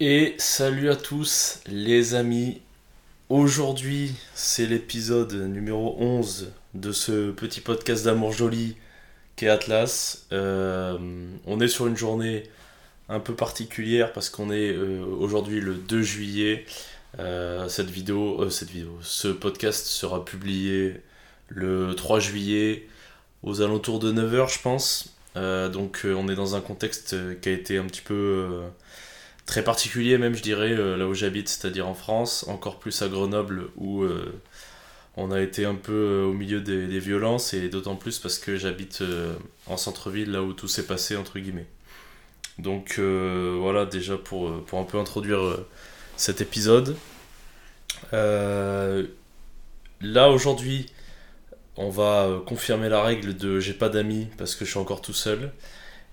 Et salut à tous les amis. Aujourd'hui, c'est l'épisode numéro 11 de ce petit podcast d'amour joli qu'est Atlas. Euh, on est sur une journée un peu particulière parce qu'on est euh, aujourd'hui le 2 juillet. Euh, cette vidéo, euh, cette vidéo, ce podcast sera publié le 3 juillet aux alentours de 9h je pense. Euh, donc on est dans un contexte qui a été un petit peu très particulier même je dirais là où j'habite, c'est-à-dire en France, encore plus à Grenoble où on a été un peu au milieu des, des violences et d'autant plus parce que j'habite en centre-ville là où tout s'est passé entre guillemets. Donc voilà déjà pour, pour un peu introduire cet épisode. Euh, là aujourd'hui on va euh, confirmer la règle de j'ai pas d'amis parce que je suis encore tout seul.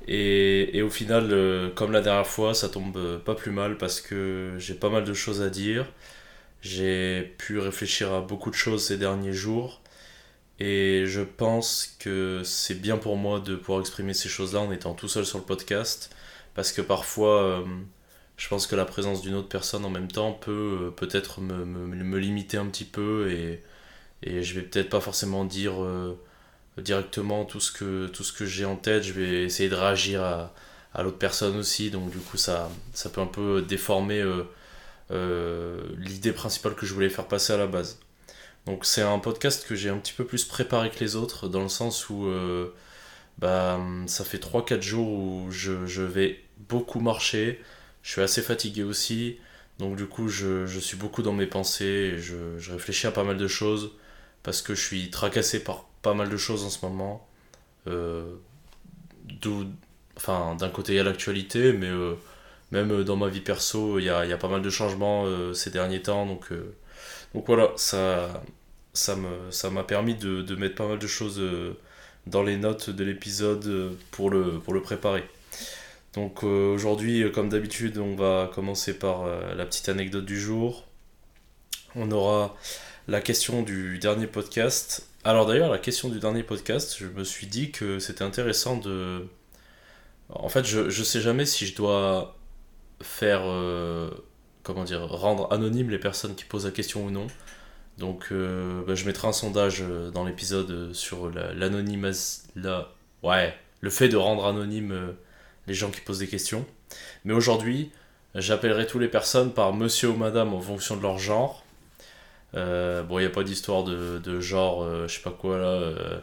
Et, et au final, euh, comme la dernière fois, ça tombe pas plus mal parce que j'ai pas mal de choses à dire. J'ai pu réfléchir à beaucoup de choses ces derniers jours. Et je pense que c'est bien pour moi de pouvoir exprimer ces choses-là en étant tout seul sur le podcast. Parce que parfois, je pense que la présence d'une autre personne en même temps peut euh, peut-être me, me, me limiter un petit peu. Et, et je vais peut-être pas forcément dire euh, directement tout ce que, que j'ai en tête. Je vais essayer de réagir à, à l'autre personne aussi. Donc du coup, ça, ça peut un peu déformer euh, l'idée principale que je voulais faire passer à la base. Donc c'est un podcast que j'ai un petit peu plus préparé que les autres, dans le sens où bah, ça fait trois quatre jours où je, je vais beaucoup marcher, je suis assez fatigué aussi, donc du coup je, suis beaucoup dans mes pensées, et je, réfléchis à pas mal de choses, parce que je suis tracassé par pas mal de choses en ce moment. Euh, d'où- enfin, d'un côté il y a l'actualité, mais euh, même dans ma vie perso, il y a, pas mal de changements euh, ces derniers temps, donc... donc voilà, ça, ça me, ça m'a permis de, de mettre pas mal de choses dans les notes de l'épisode pour le, pour le préparer. Donc euh, aujourd'hui, euh, comme d'habitude, on va commencer par euh, la petite anecdote du jour. On aura la question du dernier podcast. Alors d'ailleurs, la question du dernier podcast, je me suis dit que c'était intéressant de... En fait, je, je sais jamais si je dois faire... comment dire, rendre anonyme les personnes qui posent la question ou non. Donc, bah, je mettrai un sondage dans l'épisode sur la- l'anonymas, la, ouais, le fait de rendre anonyme les gens qui posent des questions. Mais aujourd'hui, j'appellerai toutes les personnes par monsieur ou madame en fonction de leur genre. Euh, bon, il n'y a pas d'histoire de, genre, euh, je sais pas quoi là. euh,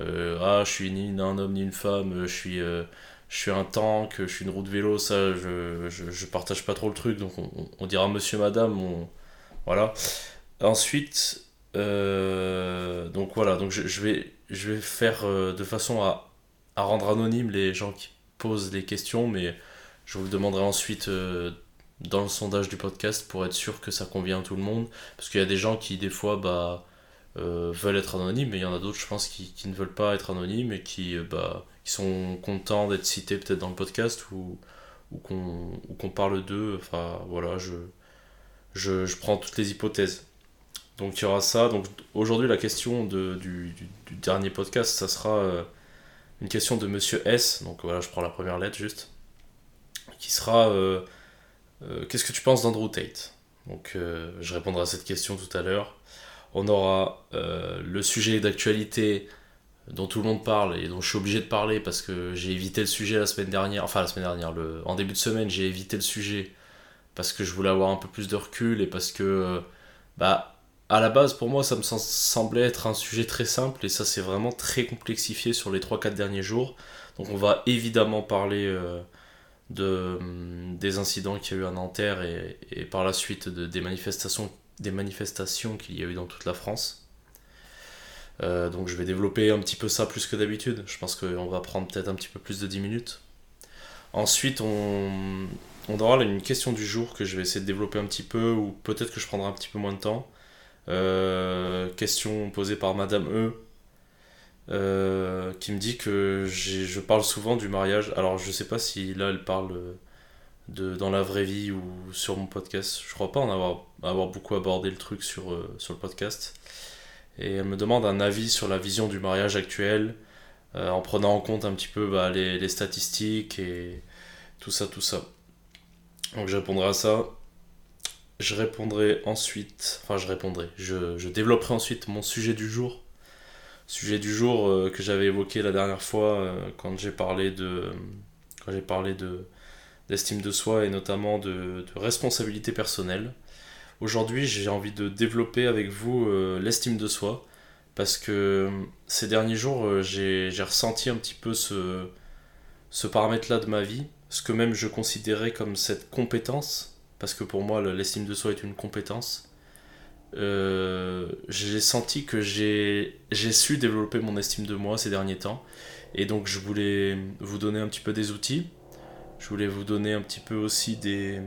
euh, ah, je suis ni un homme ni une femme, je suis, je suis un tank, je suis une roue de vélo, ça, je, je, partage pas trop le truc, donc on, dira monsieur, madame, voilà. Ensuite, donc voilà, donc je, vais, je vais faire de façon à, à rendre anonyme les gens qui posent les questions, mais je vous demanderai ensuite euh, dans le sondage du podcast pour être sûr que ça convient à tout le monde, parce qu'il y a des gens qui des fois bah, euh, veulent être anonymes, mais il y en a d'autres, je pense, qui, ne veulent pas être anonymes et qui, euh, bah, qui sont contents d'être cités peut-être dans le podcast ou, qu'on parle d'eux. Enfin voilà, je, prends toutes les hypothèses. Donc il y aura ça. Donc aujourd'hui la question du, dernier podcast, ça sera une question de Monsieur S. Donc voilà, je prends la première lettre juste. Qui sera euh, euh, Qu'est-ce que tu penses d'Andrew Tate? Donc euh, je répondrai à cette question tout à l'heure. On aura le sujet d'actualité dont tout le monde parle et dont je suis obligé de parler parce que j'ai évité le sujet la semaine dernière. Enfin la semaine dernière, en début de semaine j'ai évité le sujet parce que je voulais avoir un peu plus de recul et parce que bah à la base, pour moi, ça me sem- semblait être un sujet très simple et ça s'est vraiment très complexifié sur les 3-4 derniers jours. Donc on va évidemment parler euh, de, hum, des incidents qu'il y a eu à Nanterre et, par la suite de, des manifestations, des manifestations qu'il y a eu dans toute la France. Euh, donc je vais développer un petit peu ça plus que d'habitude. Je pense qu'on va prendre peut-être un petit peu plus de 10 minutes. Ensuite, on, on aura une question du jour que je vais essayer de développer un petit peu ou peut-être que je prendrai un petit peu moins de temps. Euh, question posée par Madame E. euh, qui me dit que je parle souvent du mariage. Alors je sais pas si là elle parle de dans la vraie vie ou sur mon podcast. Je crois pas en avoir, beaucoup abordé le truc sur, euh, sur le podcast. Et elle me demande un avis sur la vision du mariage actuel, en prenant en compte un petit peu bah, les, les statistiques et tout ça, tout ça. Donc je répondrai à ça. Je répondrai ensuite, enfin je répondrai, je, développerai ensuite mon sujet du jour. Sujet du jour euh, que j'avais évoqué la dernière fois euh, quand j'ai parlé de quand j'ai parlé de d'estime de soi et notamment de, responsabilité personnelle. Aujourd'hui, j'ai envie de développer avec vous euh, l'estime de soi parce que ces derniers jours, j'ai ressenti un petit peu ce paramètre-là de ma vie, ce que même je considérais comme cette compétence, parce que pour moi, le- l'estime de soi est une compétence. Euh, j'ai senti que j'ai su développer mon estime de moi ces derniers temps, et donc je voulais vous donner un petit peu des outils, je voulais vous donner un petit peu aussi des,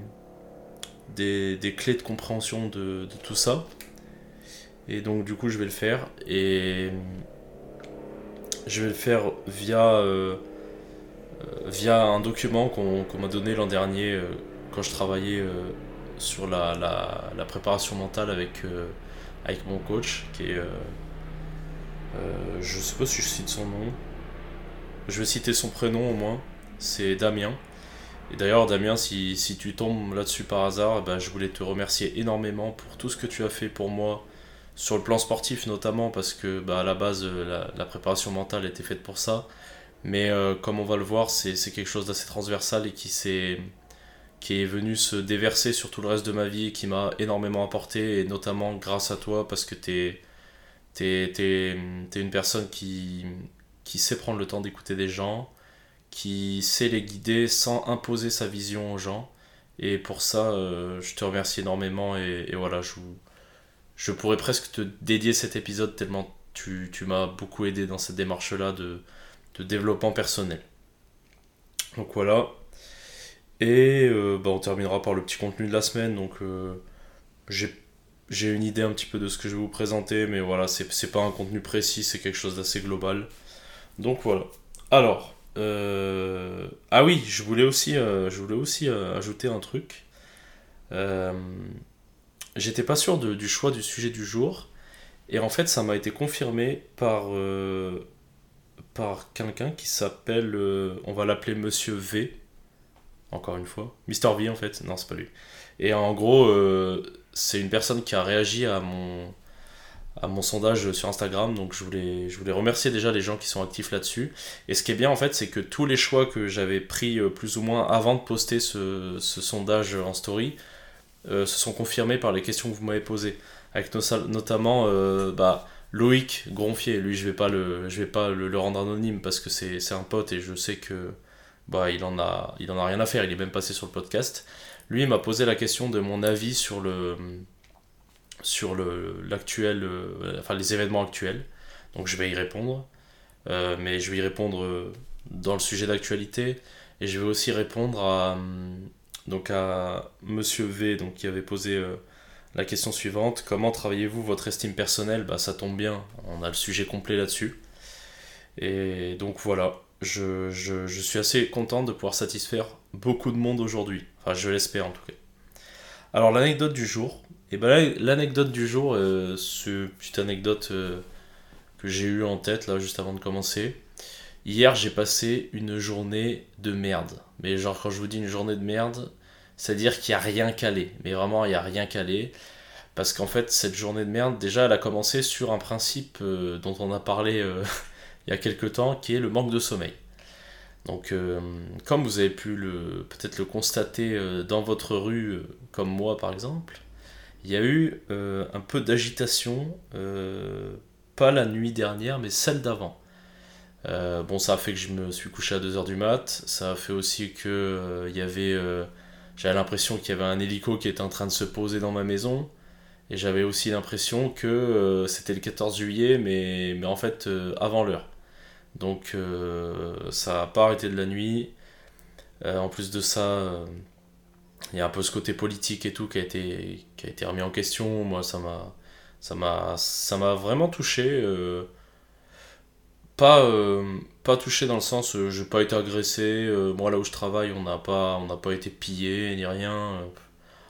des, des clés de compréhension de, tout ça. Et donc du coup je vais le faire et je vais le faire via, euh, euh, via un document qu'on m'a donné l'an dernier quand je travaillais euh, sur la, la, préparation mentale avec, euh, avec mon coach qui est... euh, je sais pas si je cite son nom. Je vais citer son prénom au moins. C'est Damien. Et d'ailleurs, Damien, si, si tu tombes là-dessus par hasard, eh ben, je voulais te remercier énormément pour tout ce que tu as fait pour moi, sur le plan sportif notamment, parce que bah, à la base, la, préparation mentale était faite pour ça. Mais comme on va le voir, c'est quelque chose d'assez transversal et qui, s'est- qui est venu se déverser sur tout le reste de ma vie et qui m'a énormément apporté, et notamment grâce à toi, parce que t'es t'es, t'es, t'es une personne qui, qui sait prendre le temps d'écouter des gens, qui sait les guider sans imposer sa vision aux gens. Et pour ça, euh, je te remercie énormément et, et voilà, je, je pourrais presque te dédier cet épisode tellement tu, tu m'as beaucoup aidé dans cette démarche-là de, de développement personnel. Donc voilà. Et euh, bah, on terminera par le petit contenu de la semaine. Donc euh, j'ai une idée un petit peu de ce que je vais vous présenter, mais voilà, c'est pas un contenu précis, c'est quelque chose d'assez global. Donc voilà. Alors, euh, ah oui, je voulais aussi, je voulais aussi ajouter un truc. J'étais pas sûr de- du choix du sujet du jour, et en fait, ça m'a été confirmé par, par quelqu'un qui s'appelle, on va l'appeler Monsieur V, encore une fois. Mister V en fait, non, c'est pas lui. Et en gros, euh, c'est une personne qui a réagi à mon, à mon sondage sur Instagram, donc je voulais, je voulais remercier déjà les gens qui sont actifs là-dessus. Et ce qui est bien en fait, c'est que tous les choix que j'avais pris euh, plus ou moins avant de poster ce, ce sondage en story euh, se sont confirmés par les questions que vous m'avez posées. Avec notamment bah, Loïc Gronfier, lui je vais pas le, je vais pas le, le rendre anonyme parce que c'est un pote et je sais que bah, il, en a, il en a rien à faire, il est même passé sur le podcast. Lui il m'a posé la question de mon avis sur le sur le euh, enfin les événements actuels. Donc je vais y répondre. Euh, mais je vais y répondre euh, dans le sujet d'actualité et je vais aussi répondre à hum, donc à Monsieur V donc qui avait posé la question suivante comment travaillez-vous votre estime personnelle? Bah ça tombe bien on a le sujet complet là-dessus et donc voilà je, je, je suis assez content de pouvoir satisfaire beaucoup de monde aujourd'hui enfin je l'espère en tout cas alors l'anecdote du jour et ben là, l'anecdote du jour euh, ce petite anecdote euh, que j'ai eu en tête là juste avant de commencer Hier, j'ai passé une journée de merde. Mais genre, quand je vous dis une journée de merde, c'est-à-dire qu'il n'y a rien calé. Mais vraiment, il n'y a rien calé. Parce qu'en fait, cette journée de merde, déjà, elle a commencé sur un principe euh, dont on a parlé euh, il y a quelques temps, qui est le manque de sommeil. Donc, euh, comme vous avez pu le, peut-être le constater euh, dans votre rue, euh, comme moi par exemple, il y a eu un peu d'agitation, pas la nuit dernière, mais celle d'avant. Bon, ça a fait que je me suis couché à 2h du mat. Ça a fait aussi que il y avait. j'avais l'impression qu'il y avait un hélico qui était en train de se poser dans ma maison. Et j'avais aussi l'impression que c'était le 14 juillet, mais, mais en fait avant l'heure. Donc euh, ça n'a pas arrêté de la nuit. Euh, en plus de ça, euh, il y a un peu ce côté politique et tout qui a été, qui a été remis en question. Moi, ça m'a, ça m'a, ça m'a vraiment touché. pas, pas touché dans le sens, euh, j'ai pas été agressé. moi, là où je travaille, on n'a pas, on n'a pas été pillé ni rien.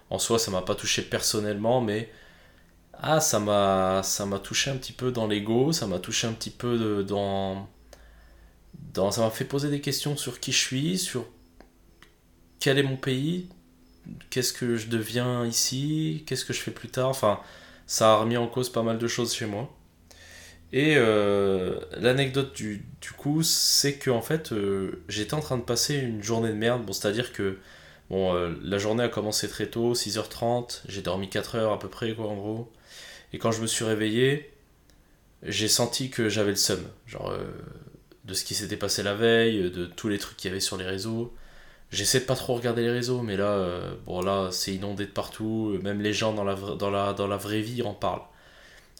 en soi, ça m'a pas touché personnellement, mais ah, ça m'a, ça m'a touché un petit peu dans l'ego, ça m'a touché un petit peu dans, dans, ça m'a fait poser des questions sur qui je suis, sur quel est mon pays, qu'est-ce que je deviens ici, qu'est-ce que je fais plus tard. Enfin, ça a remis en cause pas mal de choses chez moi. Et euh, l'anecdote du, du coup, c'est que en fait, euh, j'étais en train de passer une journée de merde. Bon, c'est-à-dire que bon, euh, la journée a commencé très tôt, 6h30, j'ai dormi 4 heures à peu près, quoi, en gros. Et quand je me suis réveillé, j'ai senti que j'avais le seum. Genre, de ce qui s'était passé la veille, de tous les trucs qu'il y avait sur les réseaux. J'essaie de pas trop regarder les réseaux, mais là, euh, bon, là, c'est inondé de partout. Même les gens dans la, dans la, dans la vraie vie en parlent.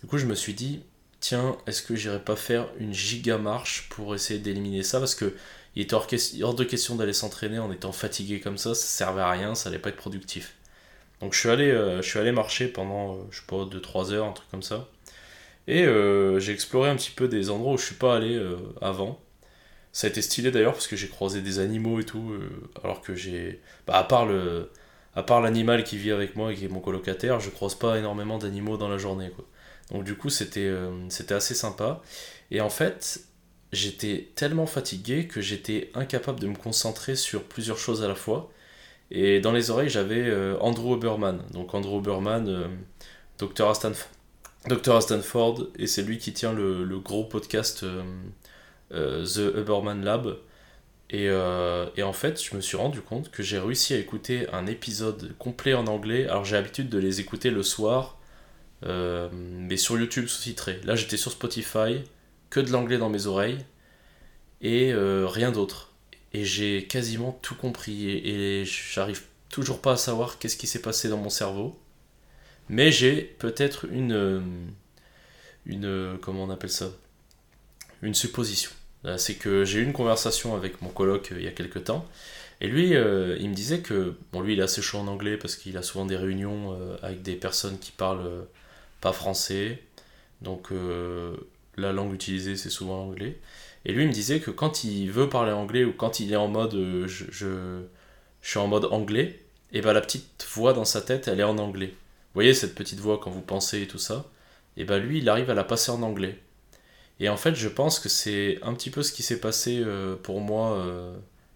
Du coup, je me suis dit, tiens, est-ce que j'irais pas faire une giga marche pour essayer d'éliminer ça? Parce que il était hors de question d'aller s'entraîner en étant fatigué comme ça, ça servait à rien, ça allait pas être productif. Donc je suis allé, euh, je suis allé marcher pendant, euh, je sais pas, 2-3 heures, un truc comme ça. Et euh, j'ai exploré un petit peu des endroits où je suis pas allé euh, avant. Ça a été stylé d'ailleurs parce que j'ai croisé des animaux et tout, euh, alors que j'ai... Bah, à part le... À part l'animal qui vit avec moi et qui est mon colocataire, je croise pas énormément d'animaux dans la journée. Donc du coup, c'était c'était assez sympa. Et en fait, j'étais tellement fatigué que j'étais incapable de me concentrer sur plusieurs choses à la fois. Et dans les oreilles, j'avais Andrew Huberman. Donc Andrew Huberman, euh, docteur à Stanford, docteur à Stanford, et c'est lui qui tient le, gros podcast euh, euh, The Huberman Lab. Et, euh, et en fait, je me suis rendu compte que j'ai réussi à écouter un épisode complet en anglais. Alors j'ai l'habitude de les écouter le soir, mais sur YouTube sous-titré. Là, j'étais sur Spotify, que de l'anglais dans mes oreilles, et rien d'autre. Et j'ai quasiment tout compris, et j'arrive toujours pas à savoir qu'est-ce qui s'est passé dans mon cerveau. Mais j'ai peut-être une, euh, une, euh, comment on appelle ça? Une supposition. C'est que j'ai eu une conversation avec mon coloc euh, il y a quelques temps, et lui, il me disait que, bon, lui, il est assez chaud en anglais parce qu'il a souvent des réunions avec des personnes qui parlent pas français, donc la langue utilisée, c'est souvent l'anglais. Et lui, il me disait que quand il veut parler anglais ou quand il est en mode je, je, je suis en mode anglais, et ben la petite voix dans sa tête, elle est en anglais. Vous voyez cette petite voix quand vous pensez et tout ça? Et ben lui, il arrive à la passer en anglais. Et en fait, je pense que c'est un petit peu ce qui s'est passé euh, pour moi euh,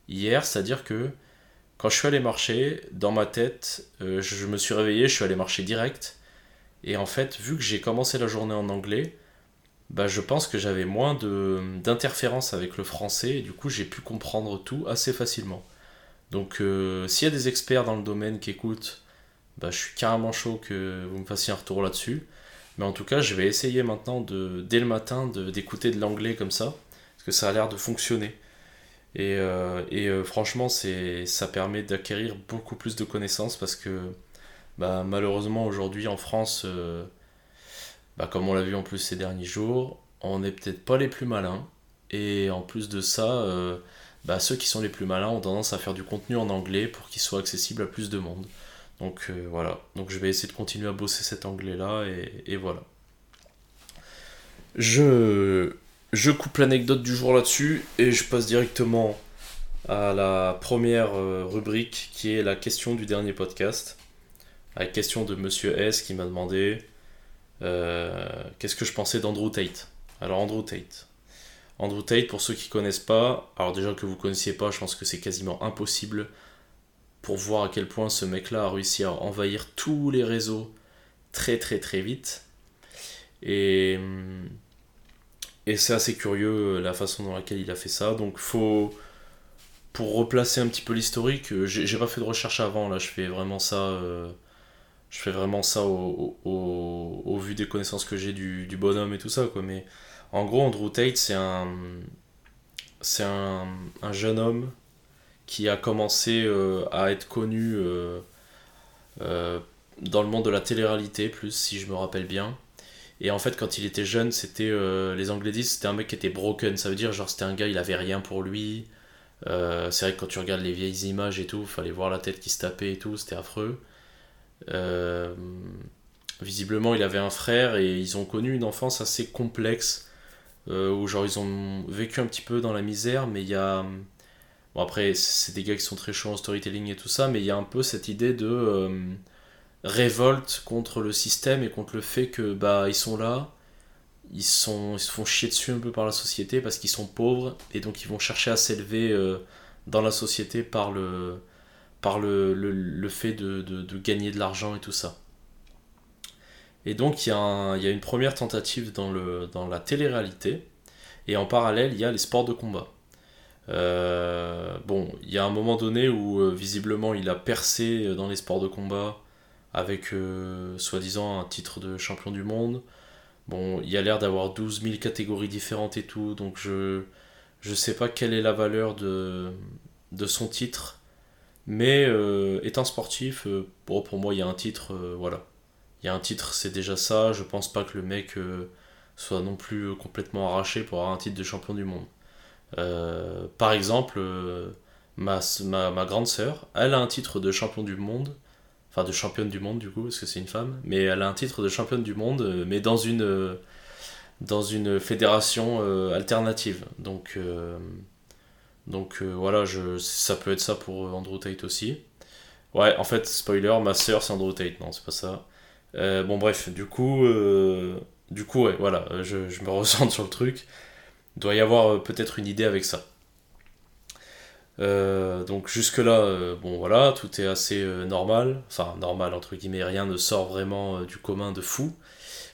hier, c'est-à-dire que quand je suis allé marcher, dans ma tête, euh, je, me suis réveillé, je suis allé marcher direct. Et en fait, vu que j'ai commencé la journée en anglais, bah, je pense que j'avais moins d'interférences avec le français et du coup j'ai pu comprendre tout assez facilement. Donc s'il y a des experts dans le domaine qui écoutent, bah, je suis carrément chaud que vous me fassiez un retour là-dessus. Mais en tout cas, je vais essayer maintenant de, dès le matin d'écouter de l'anglais comme ça, parce que ça a l'air de fonctionner. Et, euh, et euh, franchement, ça permet d'acquérir beaucoup plus de connaissances parce que bah, malheureusement aujourd'hui en France, euh, bah, comme on l'a vu en plus ces derniers jours, on n'est peut-être pas les plus malins. Et en plus de ça, bah, ceux qui sont les plus malins ont tendance à faire du contenu en anglais pour qu'il soit accessible à plus de monde. Donc euh, voilà, donc je vais essayer de continuer à bosser cet anglais-là et, et voilà. Je, coupe l'anecdote du jour là-dessus et je passe directement à la première euh, rubrique qui est la question du dernier podcast. La question de Monsieur S qui m'a demandé euh, qu'est-ce que je pensais d'Andrew Tate? Alors Andrew Tate. Andrew Tate, pour ceux qui connaissent pas, alors déjà que vous connaissiez pas, je pense que c'est quasiment impossible pour voir à quel point ce mec-là a réussi à envahir tous les réseaux très très très vite. Et, et c'est assez curieux euh, la façon dans laquelle il a fait ça. Donc faut, pour replacer un petit peu l'historique, euh, j'ai pas fait de recherche avant, là je fais vraiment ça, euh, je fais vraiment ça au, au, au- au vu des connaissances que j'ai du, du bonhomme et tout ça, quoi. Mais en gros, Andrew Tate, c'est un, c'est un, un jeune homme qui a commencé euh, à être connu euh, euh, dans le monde de la télé-réalité, plus si je me rappelle bien. Et en fait, quand il était jeune, c'était les Anglais disent c'était un mec qui était broken. Ça veut dire genre c'était un gars, il avait rien pour lui. C'est vrai que quand tu regardes les vieilles images et tout, fallait voir la tête qui se tapait et tout, c'était affreux. Visiblement, il avait un frère et ils ont connu une enfance assez complexe où genre ils ont vécu un petit peu dans la misère, mais il y a Bon, après, c'est des gars qui sont très chauds en storytelling et tout ça, mais il y a un peu cette idée de. euh, révolte contre le système et contre le fait que bah ils sont là, ils, sont, ils se font chier dessus un peu par la société parce qu'ils sont pauvres et donc ils vont chercher à s'élever euh, dans la société par le, par le, le, le fait de, de, de gagner de l'argent et tout ça. Et donc il y, a un- y a une première tentative dans, le, dans la télé-réalité et en parallèle il y a les sports de combat. Euh, bon, il y a un moment donné où euh, visiblement il a percé euh, dans les sports de combat avec soi-disant un titre de champion du monde. Bon, il y a l'air d'avoir 12 000 catégories différentes et tout, donc je je sais pas quelle est la valeur de, de son titre, mais étant sportif, bon, pour moi il y a un titre, voilà. Il y a un titre, c'est déjà ça, je pense pas que le mec soit non plus complètement arraché pour avoir un titre de champion du monde. Euh, par exemple, euh, ma, ma, grande sœur, elle a un titre de champion du monde, enfin de championne du monde du coup, parce que c'est une femme, mais elle a un titre de championne du monde, euh, mais dans une, dans une fédération alternative. Donc, donc voilà, ça peut être ça pour Andrew Tate aussi. Ouais, en fait, spoiler, ma sœur c'est Andrew Tate, non, c'est pas ça. Bon, bref, du coup, du coup, ouais, voilà, je, je me ressens sur le truc. Il doit y avoir euh, peut-être une idée avec ça. Euh, donc jusque-là, euh, bon voilà, tout est assez normal. Enfin, normal, entre guillemets, rien ne sort vraiment du commun de fou.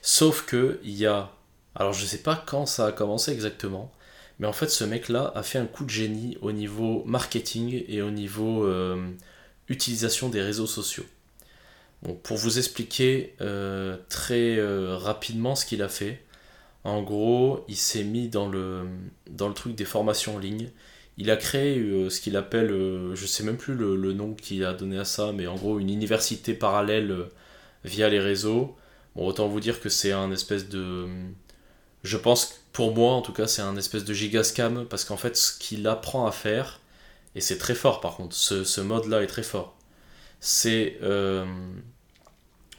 Sauf que il y a... Alors je sais pas quand ça a commencé exactement, mais en fait ce mec-là a fait un coup de génie au niveau marketing et au niveau utilisation des réseaux sociaux. Pour vous expliquer très rapidement ce qu'il a fait, en gros, il s'est mis dans le, truc des formations en ligne. Il a créé euh, ce qu'il appelle, euh, je sais même plus le, nom qu'il a donné à ça, mais en gros une université parallèle euh, via les réseaux. Bon, autant vous dire que c'est un espèce de... Je pense, pour moi en tout cas, c'est un espèce de gigascam, parce qu'en fait ce qu'il apprend à faire, et c'est très fort par contre, ce, ce mode-là est très fort, c'est...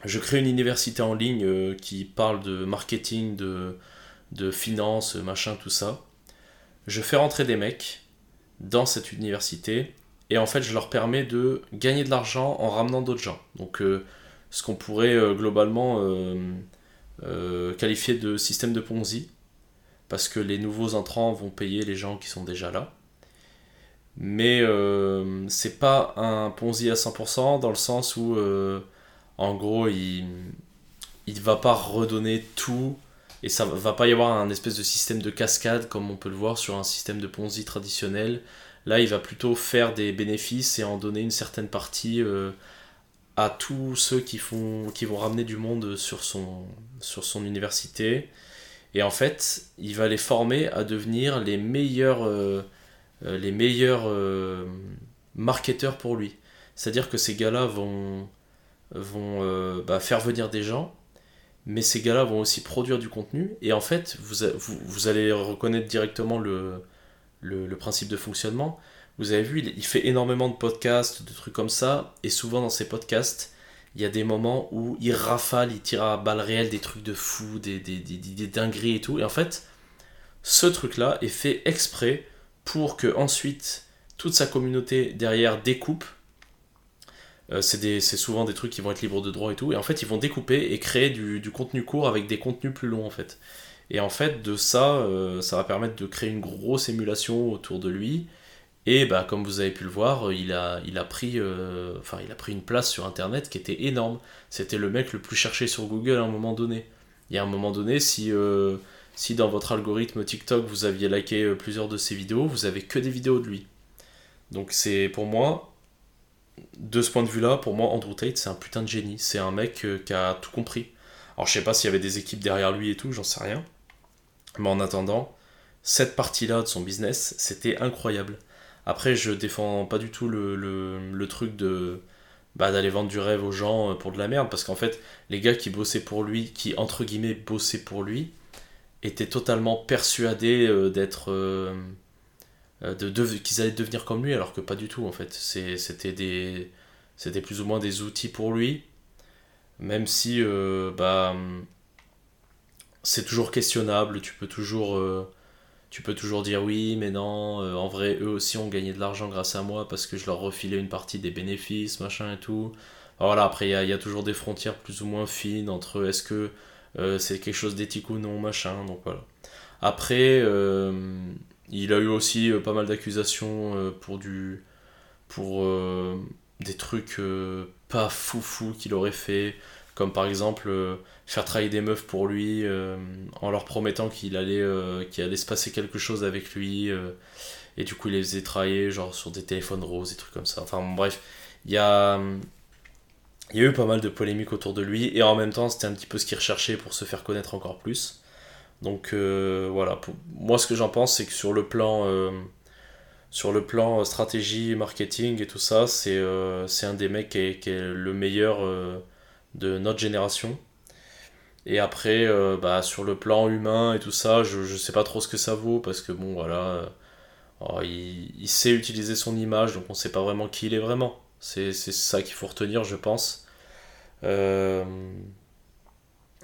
je crée une université en ligne euh, qui parle de marketing, de, de finance, machin, tout ça. Je fais rentrer des mecs dans cette université et en fait je leur permets de gagner de l'argent en ramenant d'autres gens. Donc euh, ce qu'on pourrait euh, globalement qualifier de système de Ponzi parce que les nouveaux entrants vont payer les gens qui sont déjà là. Mais c'est pas un Ponzi à 100% dans le sens où en gros il il va pas redonner tout et ça va pas y avoir un espèce de système de cascade comme on peut le voir sur un système de Ponzi traditionnel. Là, il va plutôt faire des bénéfices et en donner une certaine partie euh, à tous ceux qui, font, qui vont ramener du monde sur son, sur son université. Et en fait, il va les former à devenir les meilleurs, euh, euh, les meilleurs marketeurs pour lui. C'est-à-dire que ces gars-là vont, vont euh, bah, faire venir des gens mais ces gars-là vont aussi produire du contenu. Et en fait vous, vous, allez reconnaître directement le, le, principe de fonctionnement. Vous avez vu il, fait énormément de podcasts de trucs comme ça. Et souvent dans ces podcasts il y a des moments où il rafale il tire à balles réelles des trucs de fou des, des, des, des- dingueries et tout. Et en fait ce truc là est fait exprès pour que ensuite toute sa communauté derrière découpe c'est des- c'est souvent des trucs qui vont être libres de droit et tout. Et en fait, ils vont découper et créer du, du contenu court avec des contenus plus longs en fait. Et en fait, de ça, euh, ça va permettre de créer une grosse émulation autour de lui. Et bah, comme vous avez pu le voir, il a, il a, pris, euh, il a pris une place sur Internet qui était énorme. C'était le mec le plus cherché sur Google à un moment donné. Y a un moment donné, si, euh, si dans votre algorithme TikTok vous aviez liké euh, plusieurs de ses vidéos, vous avez que des vidéos de lui. Donc c'est pour moi, de ce point de vue-là, pour moi, Andrew Tate, c'est un putain de génie. C'est un mec euh, qui a tout compris. Alors, je sais pas s'il y avait des équipes derrière lui et tout, j'en sais rien. Mais en attendant, cette partie-là de son business, c'était incroyable. Après, je défends pas du tout le, le, truc de bah, d'aller vendre du rêve aux gens euh, pour de la merde, parce qu'en fait, les gars qui bossaient pour lui, qui entre guillemets bossaient pour lui, étaient totalement persuadés euh, d'être. De, de- qu'ils allaient devenir comme lui, alors que pas du tout en fait. C'était des, c'était plus ou moins des outils pour lui, même si euh, bah, c'est toujours questionnable. Tu peux toujours, euh, tu peux toujours dire oui, mais non. euh, en vrai, eux aussi ont gagné de l'argent grâce à moi parce que je leur refilais une partie des bénéfices, machin et tout. Voilà, après, il y y a toujours des frontières plus ou moins fines entre est-ce que euh, c'est quelque chose d'éthique ou non, machin, donc voilà. Après, euh, il a eu aussi euh, pas mal d'accusations euh, pour du. euh, des trucs pas foufou qu'il aurait fait, comme par exemple faire travailler des meufs pour lui en leur promettant qu'il allait, qu'il allait se passer quelque chose avec lui, et du coup il les faisait travailler genre sur des téléphones roses, des trucs comme ça. Enfin bref, il y a. Il y a eu pas mal de polémiques autour de lui, et en même temps, c'était un petit peu ce qu'il recherchait pour se faire connaître encore plus. Donc euh, voilà, moi ce que j'en pense, c'est que sur le plan, euh, sur le plan euh, stratégie, marketing et tout ça, c'est euh, un des mecs qui est, qui est le meilleur euh, de notre génération. Et après, euh, bah, sur le plan humain et tout ça, je, je sais pas trop ce que ça vaut, parce que bon, voilà, oh, il, il sait utiliser son image, donc on sait pas vraiment qui il est vraiment. C'est ça qu'il faut retenir, je pense.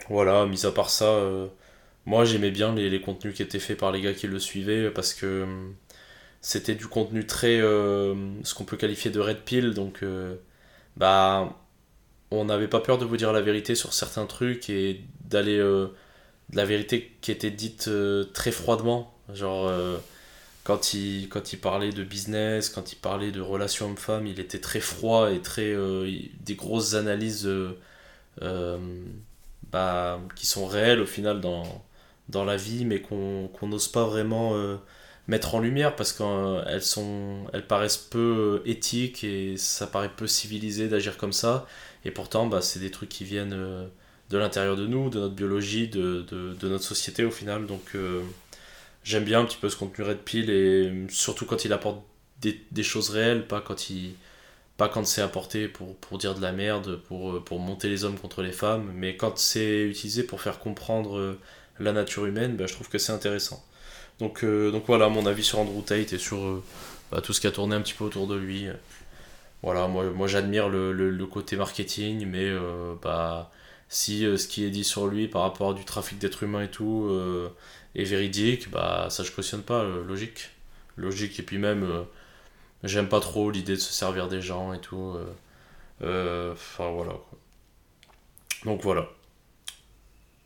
Voilà, mis à part ça, moi j'aimais bien les, contenus qui étaient faits par les gars qui le suivaient parce que euh, c'était du contenu très euh, ce qu'on peut qualifier de red pill donc euh, bah on n'avait pas peur de vous dire la vérité sur certains trucs et d'aller de la vérité qui était dite très froidement. Genre quand il quand il parlait de business quand il parlait de relations hommes-femmes il était très froid et très des grosses analyses bah, qui sont réelles au final dans, dans la vie, mais qu'on qu'on n'ose pas vraiment euh, mettre en lumière parce qu'elles sont, elles paraissent peu euh, éthiques et ça paraît peu civilisé d'agir comme ça. Et pourtant, bah, c'est des trucs qui viennent euh, de l'intérieur de nous, de notre biologie, de, de, de notre société au final. Donc j'aime bien un petit peu ce contenu Red Pill et surtout quand il apporte des, des choses réelles, pas quand il pas quand c'est apporté pour, pour dire de la merde, pour, pour monter les hommes contre les femmes, mais quand c'est utilisé pour faire comprendre la nature humaine, bah, je trouve que c'est intéressant. Donc, euh, donc voilà mon avis sur Andrew Tate et sur euh, bah, tout ce qui a tourné un petit peu autour de lui. Voilà, moi, j'admire le, côté marketing, mais euh, bah, si ce qui est dit sur lui par rapport à du trafic d'êtres humains et tout est véridique, bah ça je cautionne pas, logique. Logique, et puis même, j'aime pas trop l'idée de se servir des gens et tout. Enfin voilà. Donc voilà.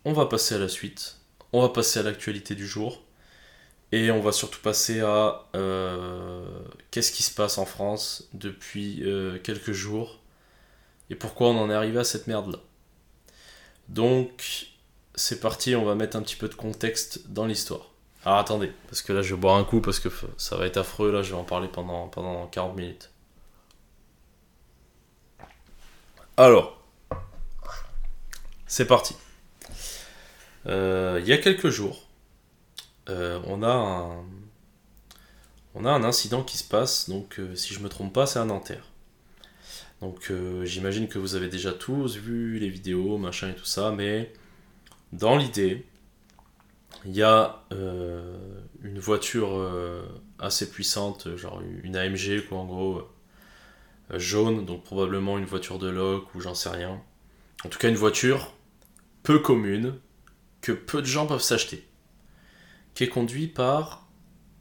On va passer à la suite. On va passer à l'actualité du jour. Et on va surtout passer à euh, qu'est-ce qui se passe en France depuis euh, quelques jours et pourquoi on en est arrivé à cette merde-là. Donc, c'est parti, on va mettre un petit peu de contexte dans l'histoire. Alors attendez, parce que là je vais boire un coup parce que ça va être affreux, là je vais en parler pendant, pendant 40 minutes. Alors, c'est parti. Euh, Il y a quelques jours, euh, on, a un, incident qui se passe, donc euh, si je me trompe pas, c'est à Nanterre. Donc j'imagine que vous avez déjà tous vu les vidéos, machin et tout ça, mais dans l'idée, il y a une voiture assez puissante, genre une AMG quoi en gros, jaune, donc probablement une voiture de loc ou j'en sais rien. En tout cas une voiture peu commune, que peu de gens peuvent s'acheter, qui est conduit par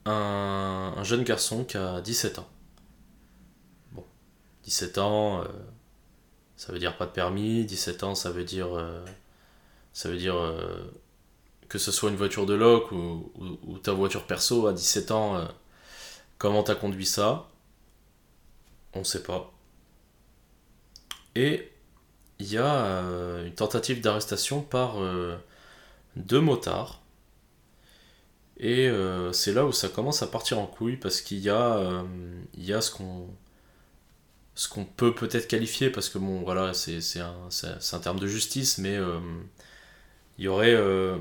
un, un jeune garçon qui a 17 ans. Bon, 17 ans, euh, ça veut dire pas de permis, 17 ans ça veut dire, euh, ça veut dire euh, que ce soit une voiture de loc ou, ta voiture perso à 17 ans, comment t'as conduit ça On sait pas. Et il y a une tentative d'arrestation par deux motards. Et euh, c'est là où ça commence à partir en couille parce qu'il y a, euh, y a ce qu'on ce qu'on peut peut-être qualifier, parce que bon, voilà, c'est un, un terme de justice, mais euh, il y aurait euh,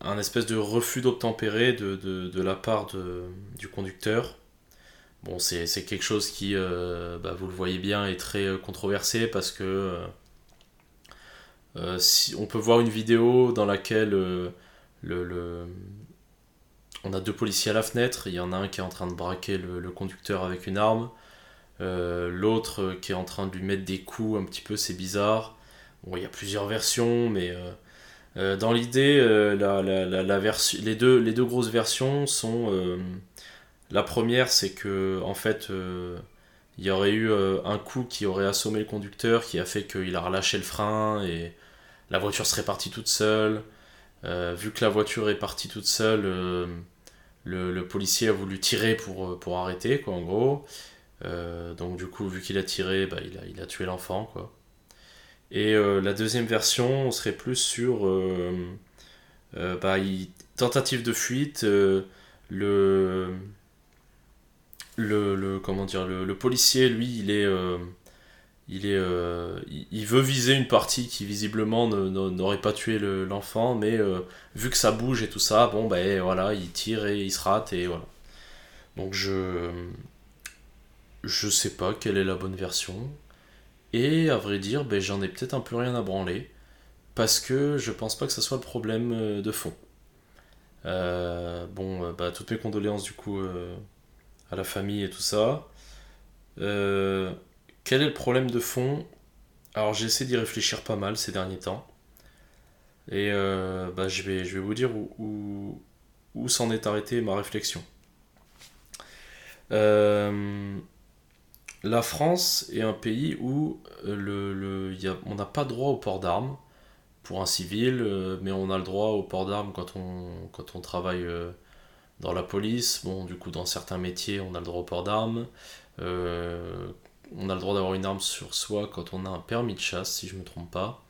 un espèce de refus d'obtempérer de, de, de la part de, du conducteur. Bon, c'est quelque chose qui, bah, vous le voyez bien, est très controversé parce que euh, on peut voir une vidéo dans laquelle euh, on a deux policiers à la fenêtre, il y en a un qui est en train de braquer le, conducteur avec une arme, euh, l'autre qui est en train de lui mettre des coups un petit peu, c'est bizarre. Bon, il y a plusieurs versions, mais dans l'idée, les, deux, les deux grosses versions sont... la première, c'est que, en fait, il y aurait eu un coup qui aurait assommé le conducteur, qui a fait qu'il a relâché le frein et la voiture serait partie toute seule. Euh, vu que la voiture est partie toute seule, euh, le, policier a voulu tirer pour, euh, pour arrêter, quoi, en gros. Donc du coup, vu qu'il a tiré, bah, il, a, il a tué l'enfant, quoi. Et la deuxième version, on serait plus sur bah, tentative de fuite. le, le, le- comment dire, le, policier, lui, il est, il est, euh, il, veut viser une partie qui visiblement n'aurait pas tué le- l'enfant, mais euh, vu que ça bouge et tout ça, bon ben voilà, il tire et il se rate et voilà. Donc je, je sais pas quelle est la bonne version. Et à vrai dire, ben, j'en ai peut-être un peu rien à branler. Parce que je pense pas que ça soit le problème euh, de fond. Bon, bah, toutes mes condoléances du coup à la famille et tout ça. Quel est le problème de fond? Alors j'ai essayé d'y réfléchir pas mal ces derniers temps. Et euh, bah, je vais, vous dire où, s'en est arrêtée ma réflexion. Euh, la France est un pays où euh, on n'a pas droit au port d'armes pour un civil, mais on a le droit au port d'armes quand on, travaille dans la police. Bon, du coup, dans certains métiers, on a le droit au port d'armes. On a le droit d'avoir une arme sur soi quand on a un permis de chasse, si je me trompe pas.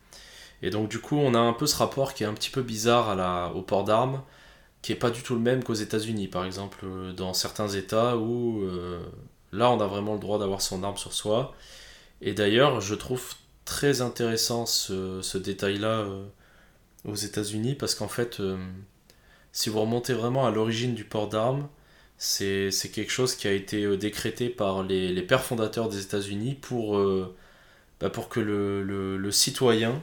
Et donc, du coup, on a un peu ce rapport qui est un petit peu bizarre au port d'armes, qui est pas du tout le même qu'aux États-Unis, par exemple, euh, dans certains États où euh, là, on a vraiment le droit d'avoir son arme sur soi. Et d'ailleurs, je trouve très intéressant ce, détail-là euh, aux États-Unis parce qu'en fait, si vous remontez vraiment à l'origine du port d'armes, c'est quelque chose qui a été euh, décrété par les, les pères fondateurs des États-Unis pour, euh, bah, pour que le, le- citoyen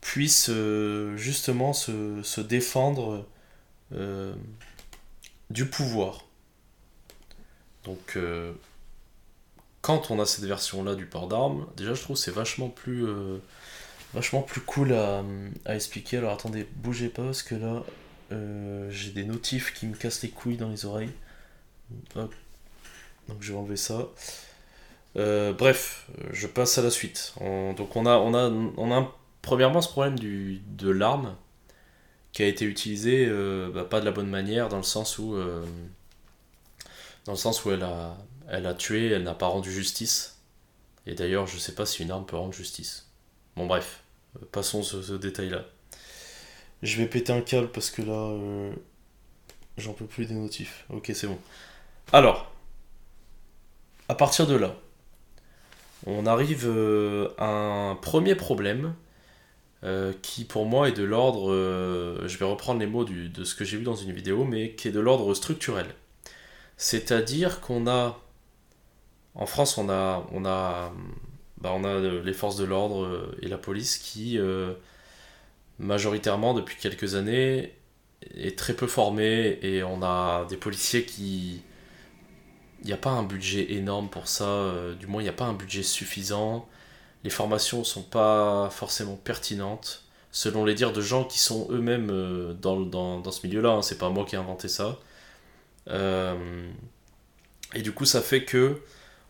puisse euh, justement se, se défendre du pouvoir. Donc, quand on a cette version-là du port d'armes, déjà je trouve c'est vachement plus, vachement plus cool à, à expliquer. Alors attendez, bougez pas parce que là euh, j'ai des notifs qui me cassent les couilles dans les oreilles. Donc je vais enlever ça. Euh, bref, je passe à la suite. On- donc on a, on a, on a premièrement ce problème du, de l'arme qui a été utilisée euh, bah, pas de la bonne manière dans le sens où, dans le sens où elle a, elle a tué, elle n'a pas rendu justice. Et d'ailleurs, je sais pas si une arme peut rendre justice. Bon, bref, passons ce, ce détail-là. Je vais péter un câble parce que là, euh, j'en peux plus des notifs. Ok, c'est bon. Alors, à partir de là, on arrive euh, à un premier problème euh, qui, pour moi, est de l'ordre. je vais reprendre les mots de ce que j'ai vu dans une vidéo, mais qui est de l'ordre structurel. C'est-à-dire qu'on a en France, on a, on a, bah, on a les forces de l'ordre et la police qui, majoritairement depuis quelques années, est très peu formée et on a des policiers qui... Il n'y a pas un budget énorme pour ça, euh, du moins il n'y a pas un budget suffisant. Les formations sont pas forcément pertinentes, selon les dires de gens qui sont eux-mêmes euh, dans ce milieu-là, hein, c'est pas moi qui ai inventé ça. Euh, et du coup ça fait que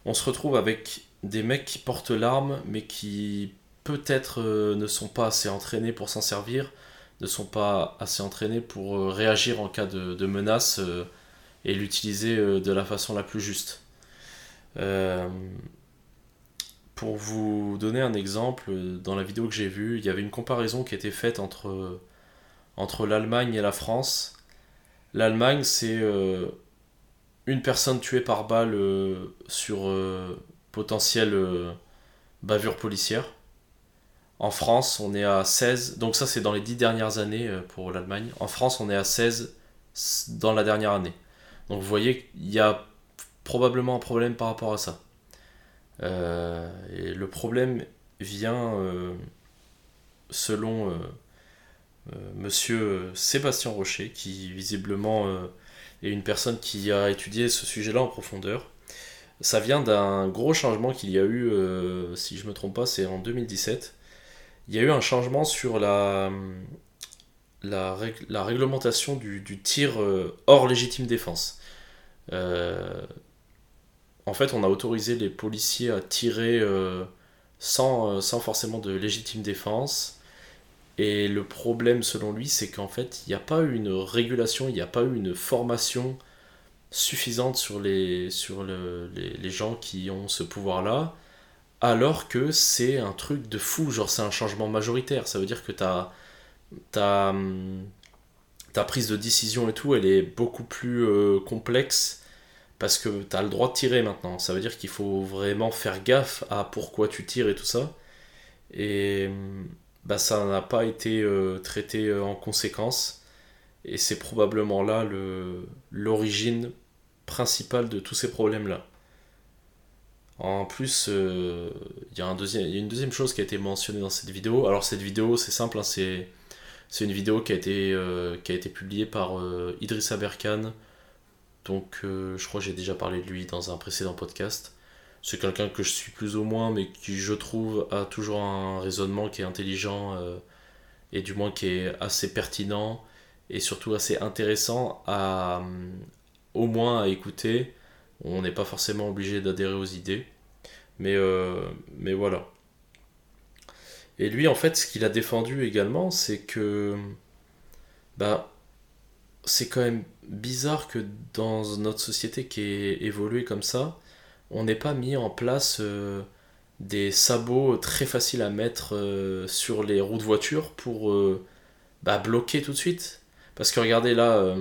on se retrouve avec des mecs qui portent l'arme, mais qui peut-être euh, ne sont pas assez entraînés pour s'en servir, ne sont pas assez entraînés pour euh, réagir en cas de, menace euh, et l'utiliser de la façon la plus juste. Pour vous donner un exemple, dans la vidéo que j'ai vue, il y avait une comparaison qui était faite entre, l'Allemagne et la France. L'Allemagne, c'est une personne tuée par balle sur potentielle bavure policière. En France, on est à 16, donc ça c'est dans les 10 dernières années euh, pour l'Allemagne. En France, on est à 16 s- dans la dernière année. Donc vous voyez, il y a probablement un problème par rapport à ça. Euh, et le problème vient, euh, selon euh, monsieur Sébastien Rocher, qui visiblement est une personne qui a étudié ce sujet-là en profondeur. Ça vient d'un gros changement qu'il y a eu, si je ne me trompe pas, c'est en 2017. Il y a eu un changement sur la, la, rég- la réglementation du, tir euh, hors légitime défense. Euh, en fait, on a autorisé les policiers à tirer euh, sans, sans forcément de légitime défense. Et le problème, selon lui, c'est qu'en fait, il n'y a pas eu une régulation, il n'y a pas eu une formation suffisante sur les, sur le- les, les gens qui ont ce pouvoir-là, alors que c'est un truc de fou, genre c'est un changement majoritaire. Ça veut dire que ta, ta, hum, ta prise de décision et tout, elle est beaucoup plus euh, complexe parce que tu as le droit de tirer maintenant. Ça veut dire qu'il faut vraiment faire gaffe à pourquoi tu tires et tout ça. Et hum, bah, ça n'a pas été euh, traité euh, en conséquence. Et c'est probablement là l'origine principale de tous ces problèmes-là. En plus, euh, il y, a une deuxième chose qui a été mentionnée dans cette vidéo. Alors cette vidéo, c'est simple, hein, c'est, une vidéo qui a été, euh, qui a été publiée par euh, Idrissa. Donc euh, je crois que j'ai déjà parlé de lui dans un précédent podcast. C'est quelqu'un que je suis plus ou moins, mais qui je trouve a toujours un raisonnement qui est intelligent et du moins qui est assez pertinent et surtout assez intéressant à au moins à écouter. On n'est pas forcément obligé d'adhérer aux idées, mais, euh, mais voilà. Et lui, en fait, ce qu'il a défendu également, c'est que bah, c'est quand même bizarre que dans notre société qui est évoluée comme ça, on n'ait pas mis en place euh, des sabots très faciles à mettre euh, sur les roues de voiture pour bah, bloquer tout de suite. Parce que regardez là,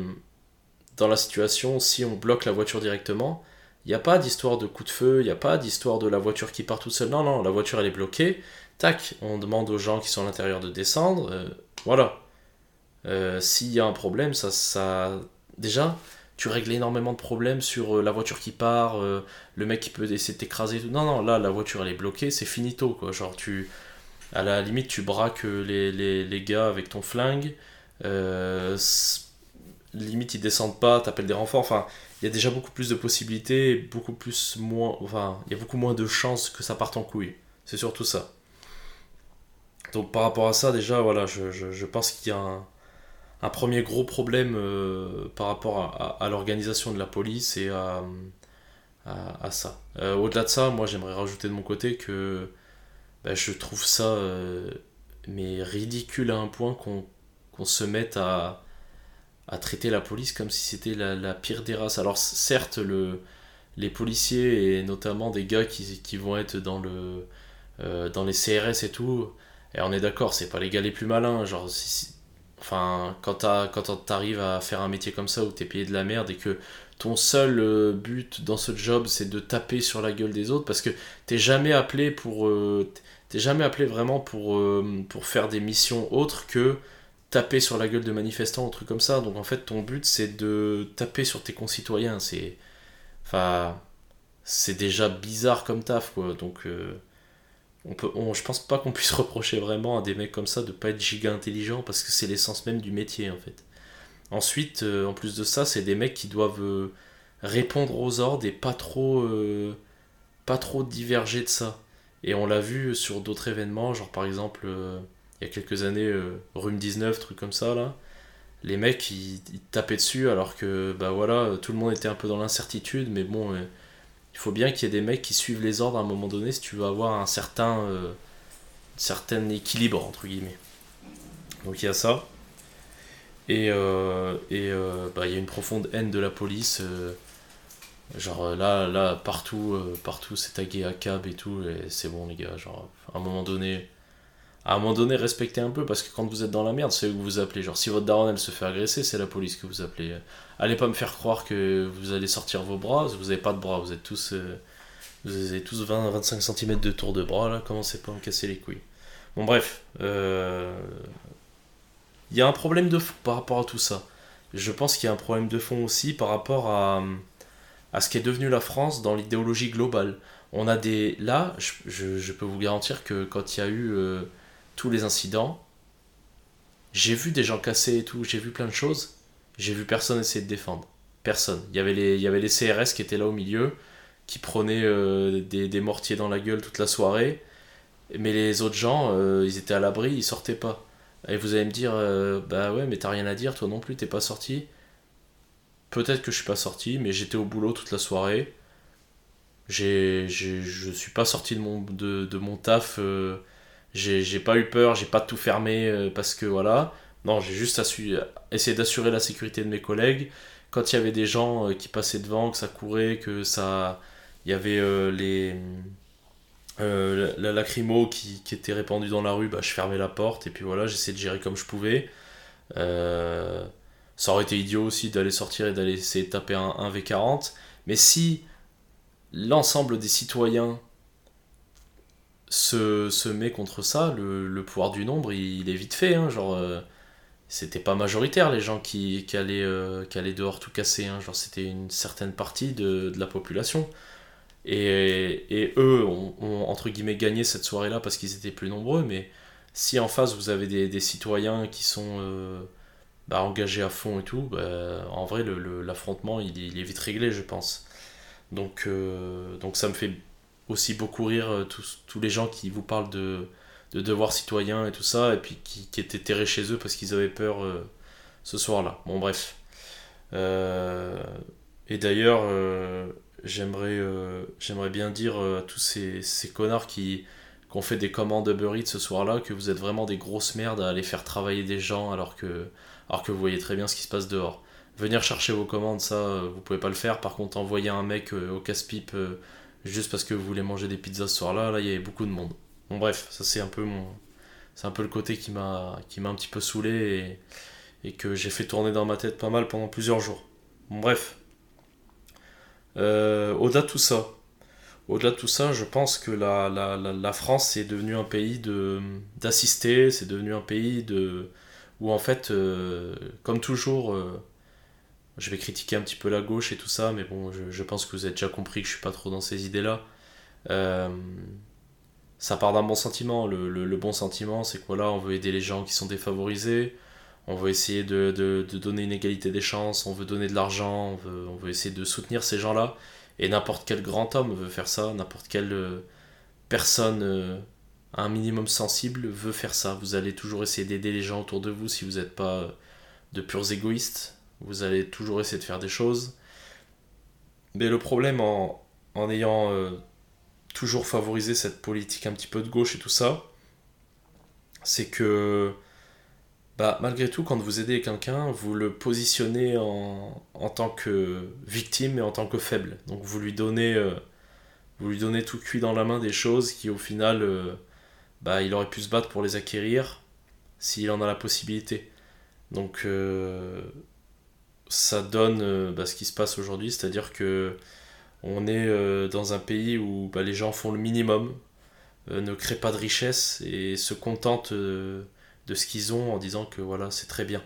dans la situation, si on bloque la voiture directement, il n'y a pas d'histoire de coup de feu, il n'y a pas d'histoire de la voiture qui part toute seule. Non, non, la voiture elle est bloquée. Tac, on demande aux gens qui sont à l'intérieur de descendre. euh, voilà. Euh, S'il y a un problème, ça, ça. Déjà, tu règles énormément de problèmes sur euh, la voiture qui part, le mec qui peut essayer de t'écraser. Non, non, là, la voiture elle est bloquée, c'est finito quoi. Genre, tu. À la limite, tu braques les, les, les gars avec ton flingue. Limite, ils descendent pas, t'appelles des renforts. Enfin, il y a déjà beaucoup plus de possibilités, beaucoup plus moins. Enfin, il y a beaucoup moins de chances que ça parte en couille. C'est surtout ça. Donc, par rapport à ça, déjà, voilà, je, pense qu'il y a un, premier gros problème euh, par rapport à, l'organisation de la police et à, ça. Euh, Au-delà de ça, moi, j'aimerais rajouter de mon côté que bah, je trouve ça euh, mais ridicule à un point qu'on qu'on se mette à, à traiter la police comme si c'était la, la pire des races. Alors certes, le, les policiers et notamment des gars qui, qui vont être dans, le, euh, dans les CRS et tout, et on est d'accord, c'est pas les gars les plus malins. Genre, si- si- enfin, quand t'arrives à faire un métier comme ça où t'es payé de la merde et que ton seul euh, but dans ce job c'est de taper sur la gueule des autres parce que t'es jamais appelé pour euh, t'es jamais appelé vraiment pour, pour faire des missions autres que taper sur la gueule de manifestants ou trucs comme ça. Donc en fait ton but c'est de taper sur tes concitoyens. C'est enfin c'est déjà bizarre comme taf quoi. Donc euh, on peut on, je pense pas qu'on puisse reprocher vraiment à des mecs comme ça de pas être giga intelligents parce que c'est l'essence même du métier en fait. Ensuite euh, en plus de ça c'est des mecs qui doivent euh, répondre aux ordres et pas trop pas trop diverger de ça. Et on l'a vu sur d'autres événements genre par exemple y a quelques années euh, Rhume 19 truc comme ça là les mecs ils, tapaient dessus alors que bah voilà tout le monde était un peu dans l'incertitude mais bon euh, il faut bien qu'il y ait des mecs qui suivent les ordres à un moment donné si tu veux avoir un certain euh, certain équilibre entre guillemets. Donc il y a ça. Et et bah, il y a une profonde haine de la police genre là là partout partout c'est tagué à cab et tout et c'est bon les gars genre à un moment donné à un moment donné respectez un peu parce que quand vous êtes dans la merde c'est eux que vous appelez. Genre si votre daronne elle se fait agresser c'est la police que vous appelez. Allez pas me faire croire que vous allez sortir vos bras. Vous avez pas de bras vous êtes tous euh, vous avez tous 20-25 cm de tour de bras là. Commencez pas à me casser les couilles? Bon bref euh, il y a un problème de fond par rapport à tout ça. Je pense qu'il y a un problème de fond aussi par rapport à à ce qu'est devenu la France dans l'idéologie globale. On a des là je peux vous garantir que quand il y a eu euh, tous les incidents. J'ai vu des gens cassés et tout j'ai vu plein de choses. J'ai vu personne essayer de défendre. Personne. Il y avait les CRS qui étaient là au milieu qui prenaient euh, des, mortiers dans la gueule toute la soirée. Mais les autres gens euh, ils étaient à l'abri ils sortaient pas. Et vous allez me dire euh, bah ouais mais t'as rien à dire toi non plus t'es pas sorti. Peut-être que je suis pas sorti mais j'étais au boulot toute la soirée. J'ai- je suis pas sorti de mon, de, de mon taf. J'ai, pas eu peur, j'ai pas tout fermé euh, parce que voilà. Non, j'ai juste essayé d'assurer la sécurité de mes collègues. Quand il y avait des gens euh, qui passaient devant, que ça courait, que ça. Il y avait euh, les. euh, la la lacrymo qui, qui était répandue dans la rue, bah, je fermais la porte et puis voilà, j'essayais de gérer comme je pouvais. Ça aurait été idiot aussi d'aller sortir et d'aller essayer de taper un, un V40. Mais si l'ensemble des citoyens se, se met contre ça, le, le pouvoir du nombre, il, est vite fait. hein, genre, euh, c'était pas majoritaire les gens qui, qui, allaient, euh, qui allaient dehors tout casser. hein, genre, c'était une certaine partie de, de la population. Et, et eux ont, entre guillemets gagné cette soirée-là parce qu'ils étaient plus nombreux. Mais si en face vous avez des, citoyens qui sont euh, bah, engagés à fond et tout, bah, en vrai le- le- l'affrontement il, il est vite réglé, je pense. Donc, donc ça me fait aussi beaucoup rire euh, tous, tous les gens qui vous parlent de, de devoirs citoyens et tout ça, et puis qui, qui étaient terrés chez eux parce qu'ils avaient peur euh, ce soir-là. Bon, bref. Euh, et d'ailleurs, j'aimerais bien dire à tous ces, ces connards qui, ont fait des commandes Uber Eats ce soir-là que vous êtes vraiment des grosses merdes à aller faire travailler des gens alors que, alors que vous voyez très bien ce qui se passe dehors. Venir chercher vos commandes, ça, vous pouvez pas le faire. Par contre, envoyer un mec au casse-pipe juste parce que vous voulez manger des pizzas ce soir-là, là, il y avait beaucoup de monde. Bon, bref, ça c'est un peu mon. C'est un le côté qui m'a qui m'a un petit peu saoulé et, que j'ai fait tourner dans ma tête pas mal pendant plusieurs jours. Bon, bref. Euh, au-delà de tout ça, au-delà de tout ça, je pense que la, France est devenue un pays d'assister, c'est devenu un pays de où en fait, euh, comme toujours, euh, je vais critiquer un petit peu la gauche et tout ça, mais bon, je, pense que vous avez déjà compris que je suis pas trop dans ces idées-là. Euh, ça part d'un bon sentiment. Le, bon sentiment, c'est que voilà, on veut aider les gens qui sont défavorisés, on veut essayer de, donner une égalité des chances, on veut donner de l'argent, on veut, essayer de soutenir ces gens-là. Et n'importe quel grand homme veut faire ça, n'importe quelle euh, personne euh, un minimum sensible veut faire ça. Vous allez toujours essayer d'aider les gens autour de vous si vous n'êtes pas de purs égoïstes. Vous allez toujours essayer de faire des choses. Mais le problème en, en ayant euh, toujours favorisé cette politique un petit peu de gauche et tout ça, c'est que bah, malgré tout, quand vous aidez quelqu'un, vous le positionnez en, en tant que victime et en tant que faible. Donc vous lui donnez, euh, vous lui donnez tout cuit dans la main des choses qui au final, euh, bah, il aurait pu se battre pour les acquérir s'il en a la possibilité. Donc ça donne euh, bah, ce qui se passe aujourd'hui, c'est-à-dire que on est euh, dans un pays où bah, les gens font le minimum, euh, ne créent pas de richesse et se contentent de ce qu'ils ont en disant que voilà, c'est très bien.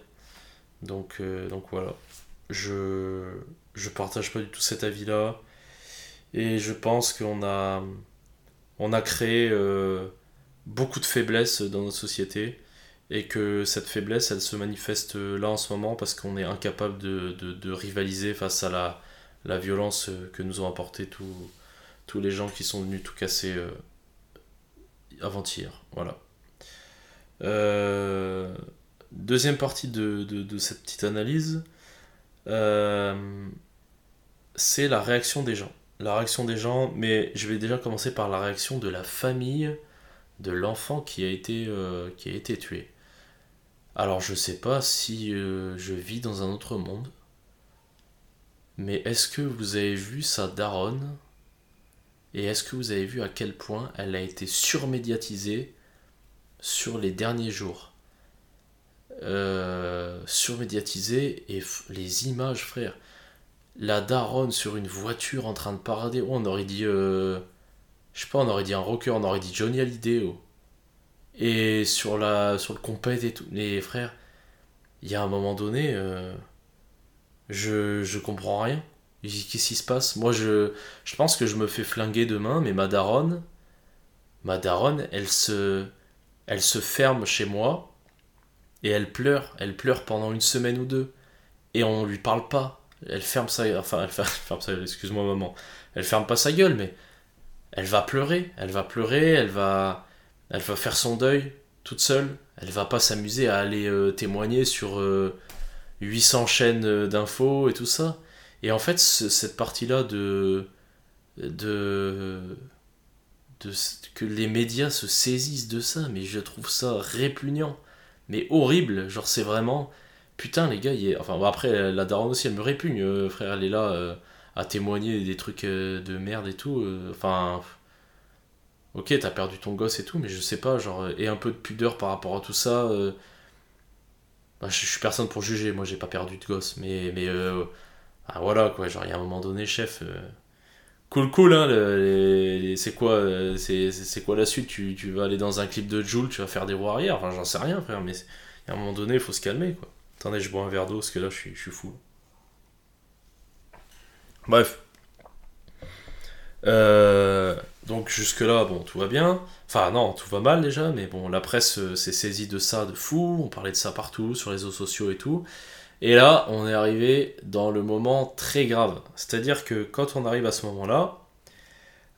Donc, donc voilà, je je partage pas du tout cet avis-là et je pense qu'on a on a créé beaucoup de faiblesses dans notre société et que cette faiblesse elle se manifeste là en ce moment parce qu'on est incapable de, de, rivaliser face à la, la violence que nous ont apporté tous tous les gens qui sont venus tout casser euh, avant-hier. Voilà. Euh, deuxième partie de, de, cette petite analyse, euh, c'est la réaction des gens. La réaction des gens, mais je vais déjà commencer par la réaction de la famille de l'enfant qui euh, qui a été tué. Alors je sais pas si euh, je vis dans un autre monde, mais est-ce que vous avez vu sa daronne et est-ce que vous avez vu à quel point elle a été surmédiatisée sur les derniers jours? Euh, Surmédiatisée et les images, frère. La daronne sur une voiture en train de parader. Oh, on aurait dit. euh, je sais pas, on aurait dit un rocker, on aurait dit Johnny Hallyday. oh. Et sur, la, sur le compète et tout. Les frères, il y a un moment donné, euh, je, je comprends rien. Qu'est-ce qui se passe? Moi, je, je pense que je me fais flinguer demain, mais ma daronne, ma daronne, elle se, elle se ferme chez moi et elle pleure. Elle pleure pendant une semaine ou deux. Et on lui parle pas. Elle ferme sa Enfin, elle ferme, sa excuse-moi, maman. Elle ferme pas sa gueule, mais elle va pleurer. Elle va pleurer, elle va, elle va faire son deuil toute seule. Elle va pas s'amuser à aller euh, témoigner sur euh, 800 chaînes euh, d'infos et tout ça. Et en fait, ce- cette partie-là de, de, de que les médias se saisissent de ça, mais je trouve ça répugnant, mais horrible. Genre c'est vraiment putain les gars, il enfin après la daronne aussi elle me répugne, euh, frère, elle est là euh, à témoigner des trucs euh, de merde et tout. euh, Enfin ok t'as perdu ton gosse et tout, mais je sais pas genre et un peu de pudeur par rapport à tout ça. euh, bah, je, suis personne pour juger, moi j'ai pas perdu de gosse, mais mais euh, ah voilà quoi, genre il y a un moment donné chef. euh, Cool, cool, hein, c'est quoi, euh, c'est quoi la suite tu, tu vas aller dans un clip de Joule, tu vas faire des roues arrière, enfin j'en sais rien frère, mais à un moment donné il faut se calmer quoi. Attendez, je bois un verre d'eau parce que là je suis, je suis fou. Bref. Euh, donc jusque-là, bon, tout va bien. Enfin non, tout va mal déjà, mais bon, la presse euh, s'est saisie de ça de fou, on parlait de ça partout, sur les réseaux sociaux et tout. Et là, on est arrivé dans le moment très grave. C'est-à-dire que quand on arrive à ce moment-là,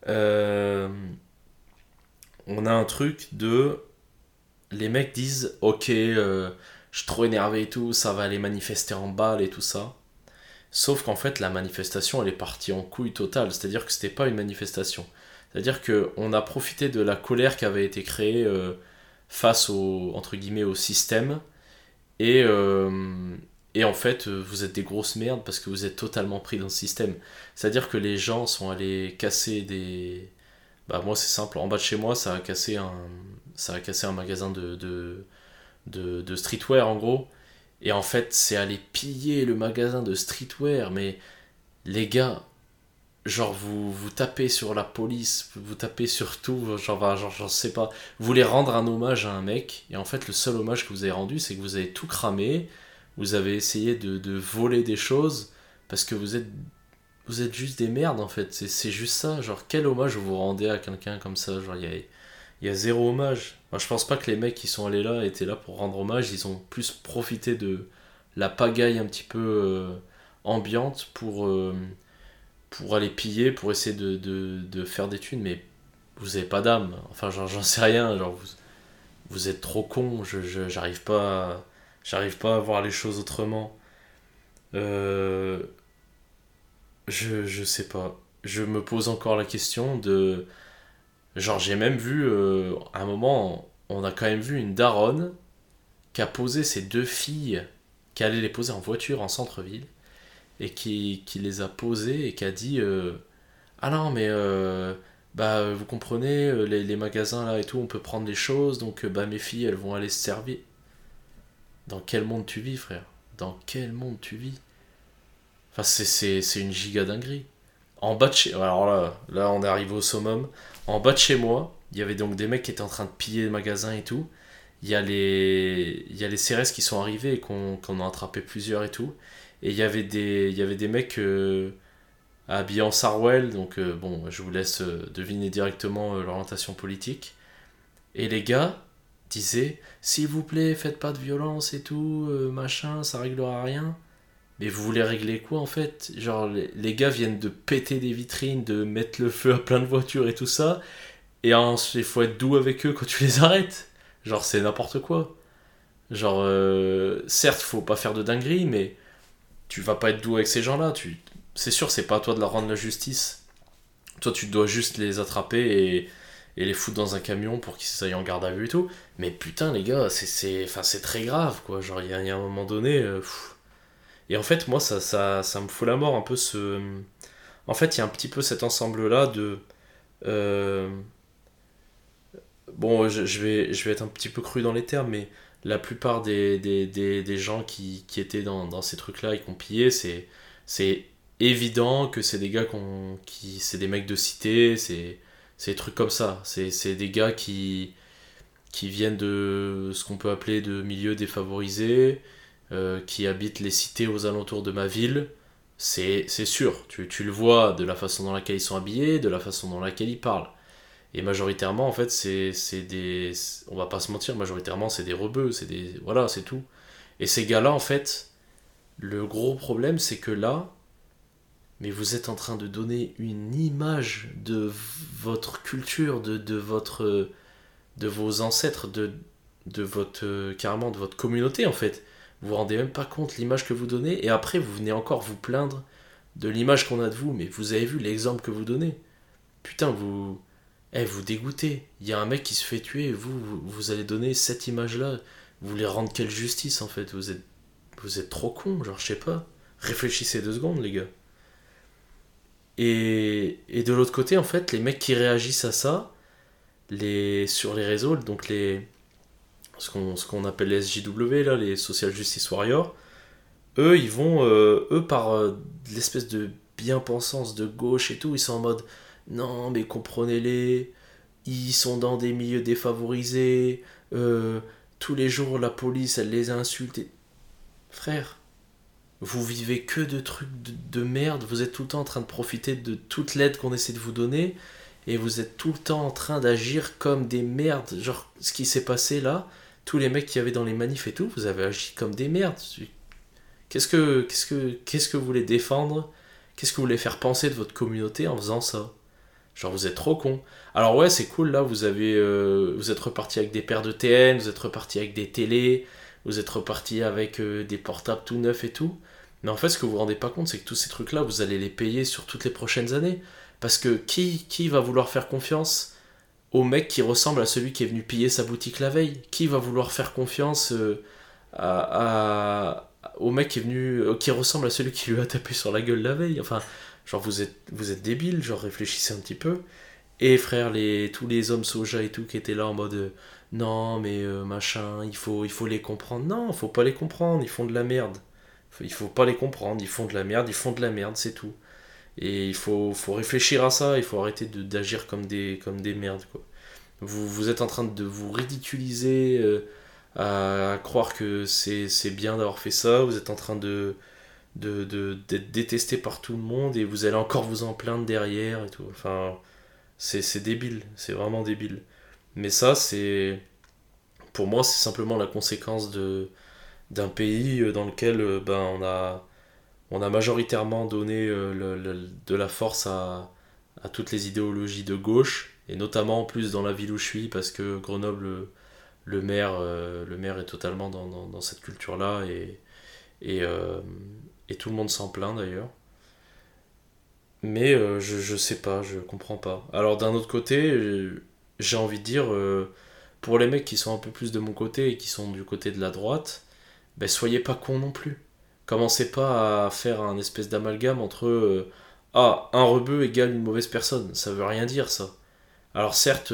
euh, on a un truc de... Les mecs disent, ok, euh, je suis trop énervé et tout, ça va aller manifester en balle et tout ça. Sauf qu'en fait, la manifestation, elle est partie en couille totale. C'est-à-dire que c'était pas une manifestation. C'est-à-dire que on a profité de la colère qui avait été créée euh, face au, entre guillemets, au système. Et, euh, en fait, euh, vous êtes des grosses merdes parce que vous êtes totalement pris dans le système. C'est-à-dire que les gens sont allés casser des... Bah moi c'est simple, en bas de chez moi ça a cassé un, ça a cassé un magasin de, de, de, de streetwear en gros. Et en fait c'est aller piller le magasin de streetwear. Mais les gars, genre vous, vous tapez sur la police, vous tapez sur tout, genre, bah, genre j'en sais pas. Vous voulez rendre un hommage à un mec. Et en fait le seul hommage que vous avez rendu c'est que vous avez tout cramé. Vous avez essayé de, de voler des choses parce que vous êtes vous êtes juste des merdes en fait, c'est juste ça. Genre, quel hommage vous rendez à quelqu'un comme ça Genre, il y a, y a zéro hommage. Moi, je pense pas que les mecs qui sont allés là étaient là pour rendre hommage, ils ont plus profité de la pagaille un petit peu euh, ambiante pour, euh, pour aller piller, pour essayer de, de, de faire des thunes, mais vous avez pas d'âme. Enfin, j'en sais rien, genre, vous, vous êtes trop con, je, je- j'arrive pas, j'arrive pas à voir les choses autrement. Euh, je, je sais pas. Je me pose encore la question de. Genre, j'ai même vu. euh, à un moment, on a quand même vu une daronne qui a posé ses deux filles, qui allait les poser en voiture en centre-ville, et qui, qui les a posées et qui a dit euh, Ah non, mais. euh, bah, vous comprenez, euh, les, les magasins là et tout, on peut prendre les choses, donc euh, bah, mes filles, elles vont aller se servir. Dans quel monde tu vis, frère? Dans quel monde tu vis? Enfin, c'est- une giga dinguerie. En bas de chez... Alors là, là, on est arrivé au summum. En bas de chez moi, il y avait donc des mecs qui étaient en train de piller le magasin et tout. Il y a les, il y a les CRS qui sont arrivés et qu'on qu'on a attrapé plusieurs et tout. Et il y avait des, il y avait des mecs euh, habillés en Sarwell. Donc, euh, bon, je vous laisse euh, deviner directement euh, l'orientation politique. Et les gars disaient S'il vous plaît, faites pas de violence et tout, machin, ça réglera rien. Mais vous voulez régler quoi en fait? Genre les, les gars viennent de péter des vitrines, de mettre le feu à plein de voitures et tout ça. Et il faut être doux avec eux quand tu les arrêtes. Genre c'est n'importe quoi. Genre euh, certes faut pas faire de dinguerie mais tu vas pas être doux avec ces gens-là. Tu... C'est sûr c'est pas à toi de leur rendre la justice. Toi tu dois juste les attraper et, les foutre dans un camion pour qu'ils aillent en garde à vue et tout. Mais putain les gars c'est enfin, très grave quoi. Genre il y, a un moment donné... euh, et en fait, moi, ça, ça, ça me fout la mort un peu ce. En fait, il y a un petit peu cet ensemble-là de. euh, Bon, je vais, je vais être un petit peu cru dans les termes, mais la plupart des, des, des, des gens qui, qui étaient dans, dans ces trucs-là et qui ont pillé, c'est, évident que c'est des gars qu'on, qui. C'est des mecs de cité, c'est, des trucs comme ça. C'est, des gars qui, qui viennent de ce qu'on peut appeler de milieux défavorisés euh, qui habitent les cités aux alentours de ma ville, c'est c'est sûr. Tu, tu le vois de la façon dans laquelle ils sont habillés, de la façon dans laquelle ils parlent. Et majoritairement, en fait, c'est des. On va pas se mentir, majoritairement, c'est des rebeux, c'est des. Voilà, c'est tout. Et ces gars-là, en fait, le gros problème, c'est que là, mais vous êtes en train de donner une image de votre culture, de, de votre. de vos ancêtres, de, de votre. carrément, de votre communauté, en fait. Vous vous rendez même pas compte l'image que vous donnez et après vous venez encore vous plaindre de l'image qu'on a de vous mais vous avez vu l'exemple que vous donnez putain, vous. Eh, vous dégoûtez. Il y a un mec qui se fait tuer et vous, vous, allez donner cette image-là. Vous voulez rendre quelle justice en fait? Vous êtes, vous êtes trop con, genre je sais pas. Réfléchissez deux secondes, les gars. Et, et de l'autre côté, en fait, les mecs qui réagissent à ça, les, sur les réseaux, donc les, ce qu'on qu'on appelle les SJW, là, les Social Justice Warriors, eux, ils vont, euh, eux, par euh, l'espèce de bien-pensance de gauche et tout, ils sont en mode non, mais comprenez-les, ils sont dans des milieux défavorisés, euh, tous les jours la police, elle les insulte. Frère, vous vivez que de trucs de, de merde, vous êtes tout le temps en train de profiter de toute l'aide qu'on essaie de vous donner, et vous êtes tout le temps en train d'agir comme des merdes. Genre, ce qui s'est passé là, tous les mecs qui avaient dans les manifs et tout, vous avez agi comme des merdes. Qu'est-ce que, qu'est-ce que, qu'est-ce que vous voulez défendre? Qu'est-ce que vous voulez faire penser de votre communauté en faisant ça? Genre, vous êtes trop con. Alors, ouais, c'est cool, là, vous avez. euh, vous êtes reparti avec des paires de TN, vous êtes reparti avec des télés, vous êtes reparti avec euh, des portables tout neufs et tout. Mais en fait, ce que vous vous rendez pas compte, c'est que tous ces trucs-là, vous allez les payer sur toutes les prochaines années. Parce que qui, qui va vouloir faire confiance au mec qui ressemble à celui qui est venu piller sa boutique la veille? Qui va vouloir faire confiance euh, au mec qui est venu qui ressemble à celui qui lui a tapé sur la gueule la veille? Enfin, genre vous êtes vous êtes débile, genre réfléchissez un petit peu. Et frère, les tous les hommes soja et tout qui étaient là en mode euh, non mais euh, machin, il faut il faut les comprendre. Non, faut pas les comprendre, ils font de la merde. Faut- Il faut pas les comprendre, ils font de la merde, ils font de la merde, c'est tout. Et il faut, faut réfléchir à ça, il faut arrêter d'agir comme des, comme des merdes. Quoi. Vous, vous êtes en train de vous ridiculiser, euh, à, croire que c'est bien d'avoir fait ça, vous êtes en train de de- de- d'être détesté par tout le monde et vous allez encore vous en plaindre derrière et tout. Enfin, c'est c'est débile, c'est vraiment débile. Mais ça, c'est. Pour moi, c'est simplement la conséquence de d'un pays euh, dans lequel euh, ben, on a on a majoritairement donné euh, le- de la force à, à toutes les idéologies de gauche, et notamment en plus dans la ville où je suis, parce que Grenoble, le, maire, le maire est totalement dans, dans- cette culture-là, et, et tout le monde s'en plaint d'ailleurs. Mais euh, je, je sais pas, je comprends pas. Alors d'un autre côté, euh, j'ai envie de dire, euh, pour les mecs qui sont un peu plus de mon côté et qui sont du côté de la droite, ben soyez pas cons non plus. Commencez pas à faire un espèce d'amalgame entre ah, un rebeu égale une mauvaise personne. Ça veut rien dire ça. Alors certes,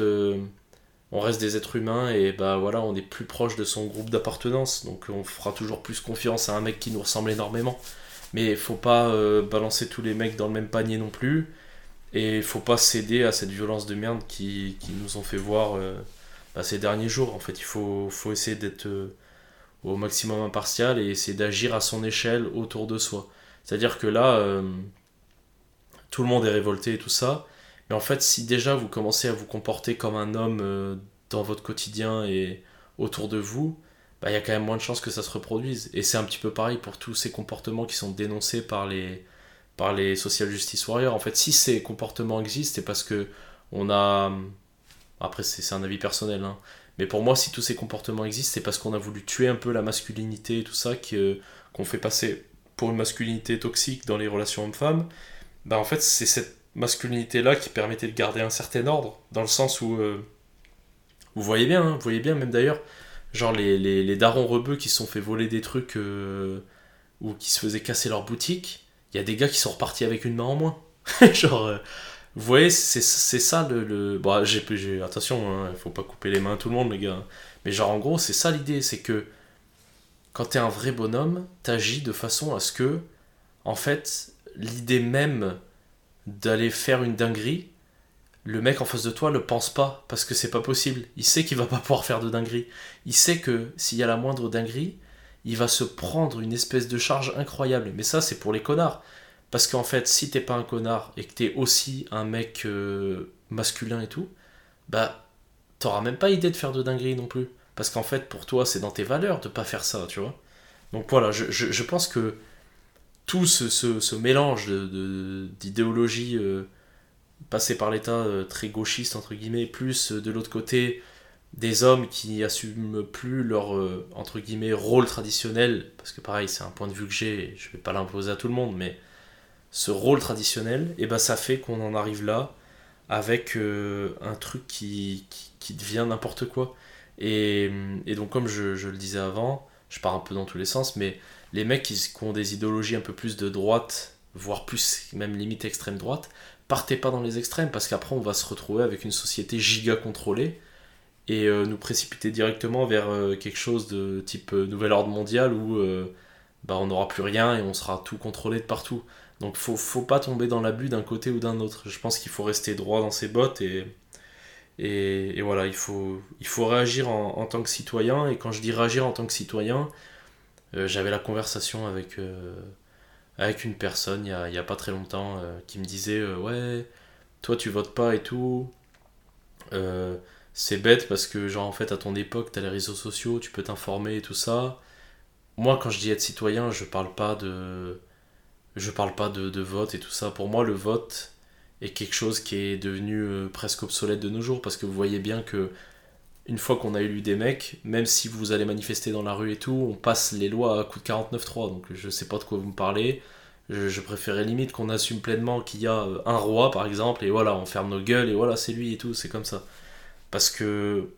on reste des êtres humains et bah voilà, on est plus proche de son groupe d'appartenance, donc on fera toujours plus confiance à un mec qui nous ressemble énormément. Mais faut pas euh, balancer tous les mecs dans le même panier non plus. Et faut pas céder à cette violence de merde qui, qui nous ont fait voir euh, bah, ces derniers jours. En fait, il faut, faut essayer d'être euh, au maximum impartial et essayer d'agir à son échelle autour de soi. C'est-à-dire que là, tout le monde est révolté et tout ça. Mais en fait, si déjà vous commencez à vous comporter comme un homme dans votre quotidien et autour de vous, bah, il y a quand même moins de chances que ça se reproduise. Et c'est un petit peu pareil pour tous ces comportements qui sont dénoncés par les, par les social justice warriors. En fait, si ces comportements existent, c'est parce que on a. Après, c'est un avis personnel, hein. mais pour moi, si tous ces comportements existent, c'est parce qu'on a voulu tuer un peu la masculinité et tout ça, qu'on fait passer pour une masculinité toxique dans les relations hommes-femmes. Bah, en fait, c'est cette masculinité-là qui permettait de garder un certain ordre, dans le sens où. euh, vous voyez bien, hein, vous voyez bien, même d'ailleurs, genre les, les, les darons rebeux qui se sont fait voler des trucs euh, ou qui se faisaient casser leur boutique, il y a des gars qui sont repartis avec une main en moins. genre, euh, vous voyez, c'est ça le. le... Bon, j'ai, j'ai- attention, hein, faut pas couper les mains à tout le monde, les gars. Mais genre, en gros, c'est ça l'idée, c'est que quand t'es un vrai bonhomme, t'agis de façon à ce que, en fait, l'idée même d'aller faire une dinguerie, le mec en face de toi le pense pas, parce que c'est pas possible. Il sait qu'il va pas pouvoir faire de dinguerie. Il sait que s'il y a la moindre dinguerie, il va se prendre une espèce de charge incroyable. Mais ça, c'est pour les connards. Parce qu'en fait, si t'es pas un connard et que t'es aussi un mec euh, masculin et tout, bah, t'auras même pas idée de faire de dinguerie non plus. Parce qu'en fait, pour toi, c'est dans tes valeurs de pas faire ça, tu vois. Donc voilà, je, pense que tout ce, mélange de- de- passée par l'État euh, très gauchiste, entre guillemets, plus euh, de l'autre côté des hommes qui assument plus leur euh, entre guillemets rôle traditionnel parce que pareil c'est un point de vue que j'ai je vais pas l'imposer à tout le monde mais ce rôle traditionnel et ben ça fait qu'on en arrive là avec un truc qui, qui, qui devient n'importe quoi. Et, et donc, comme je, je le disais avant, je pars un peu dans tous les sens, mais les mecs qui, qui ont des idéologies un peu plus de droite, voire plus, même limite extrême droite, partez pas dans les extrêmes, parce qu'après, on va se retrouver avec une société giga contrôlée et euh, nous précipiter directement vers euh, quelque chose de type euh, nouvel ordre mondial où bah, on n'aura plus rien et on sera tout contrôlé de partout. Donc faut, faut pas tomber dans l'abus d'un côté ou d'un autre. Je pense qu'il faut rester droit dans ses bottes et, et, et voilà, il faut, il faut réagir en, en tant que citoyen. Et quand je dis réagir en tant que citoyen, j'avais la conversation avec, avec une personne il y a, pas très longtemps euh, qui me disait euh, Ouais, toi tu votes pas et tout. Euh, c'est bête parce que, genre, en fait, à ton époque, t'as les réseaux sociaux, tu peux t'informer et tout ça. Moi, quand je dis être citoyen, je parle pas de. Je parle pas de, vote et tout ça. Pour moi, le vote est quelque chose qui est devenu presque obsolète de nos jours parce que vous voyez bien que une fois qu'on a élu des mecs, même si vous allez manifester dans la rue et tout, on passe les lois à coup de 49.3. Donc je sais pas de quoi vous me parlez. Je, je préférais limite qu'on assume pleinement qu'il y a euh, un roi par exemple et voilà, on ferme nos gueules et voilà, c'est lui et tout, c'est comme ça. Parce que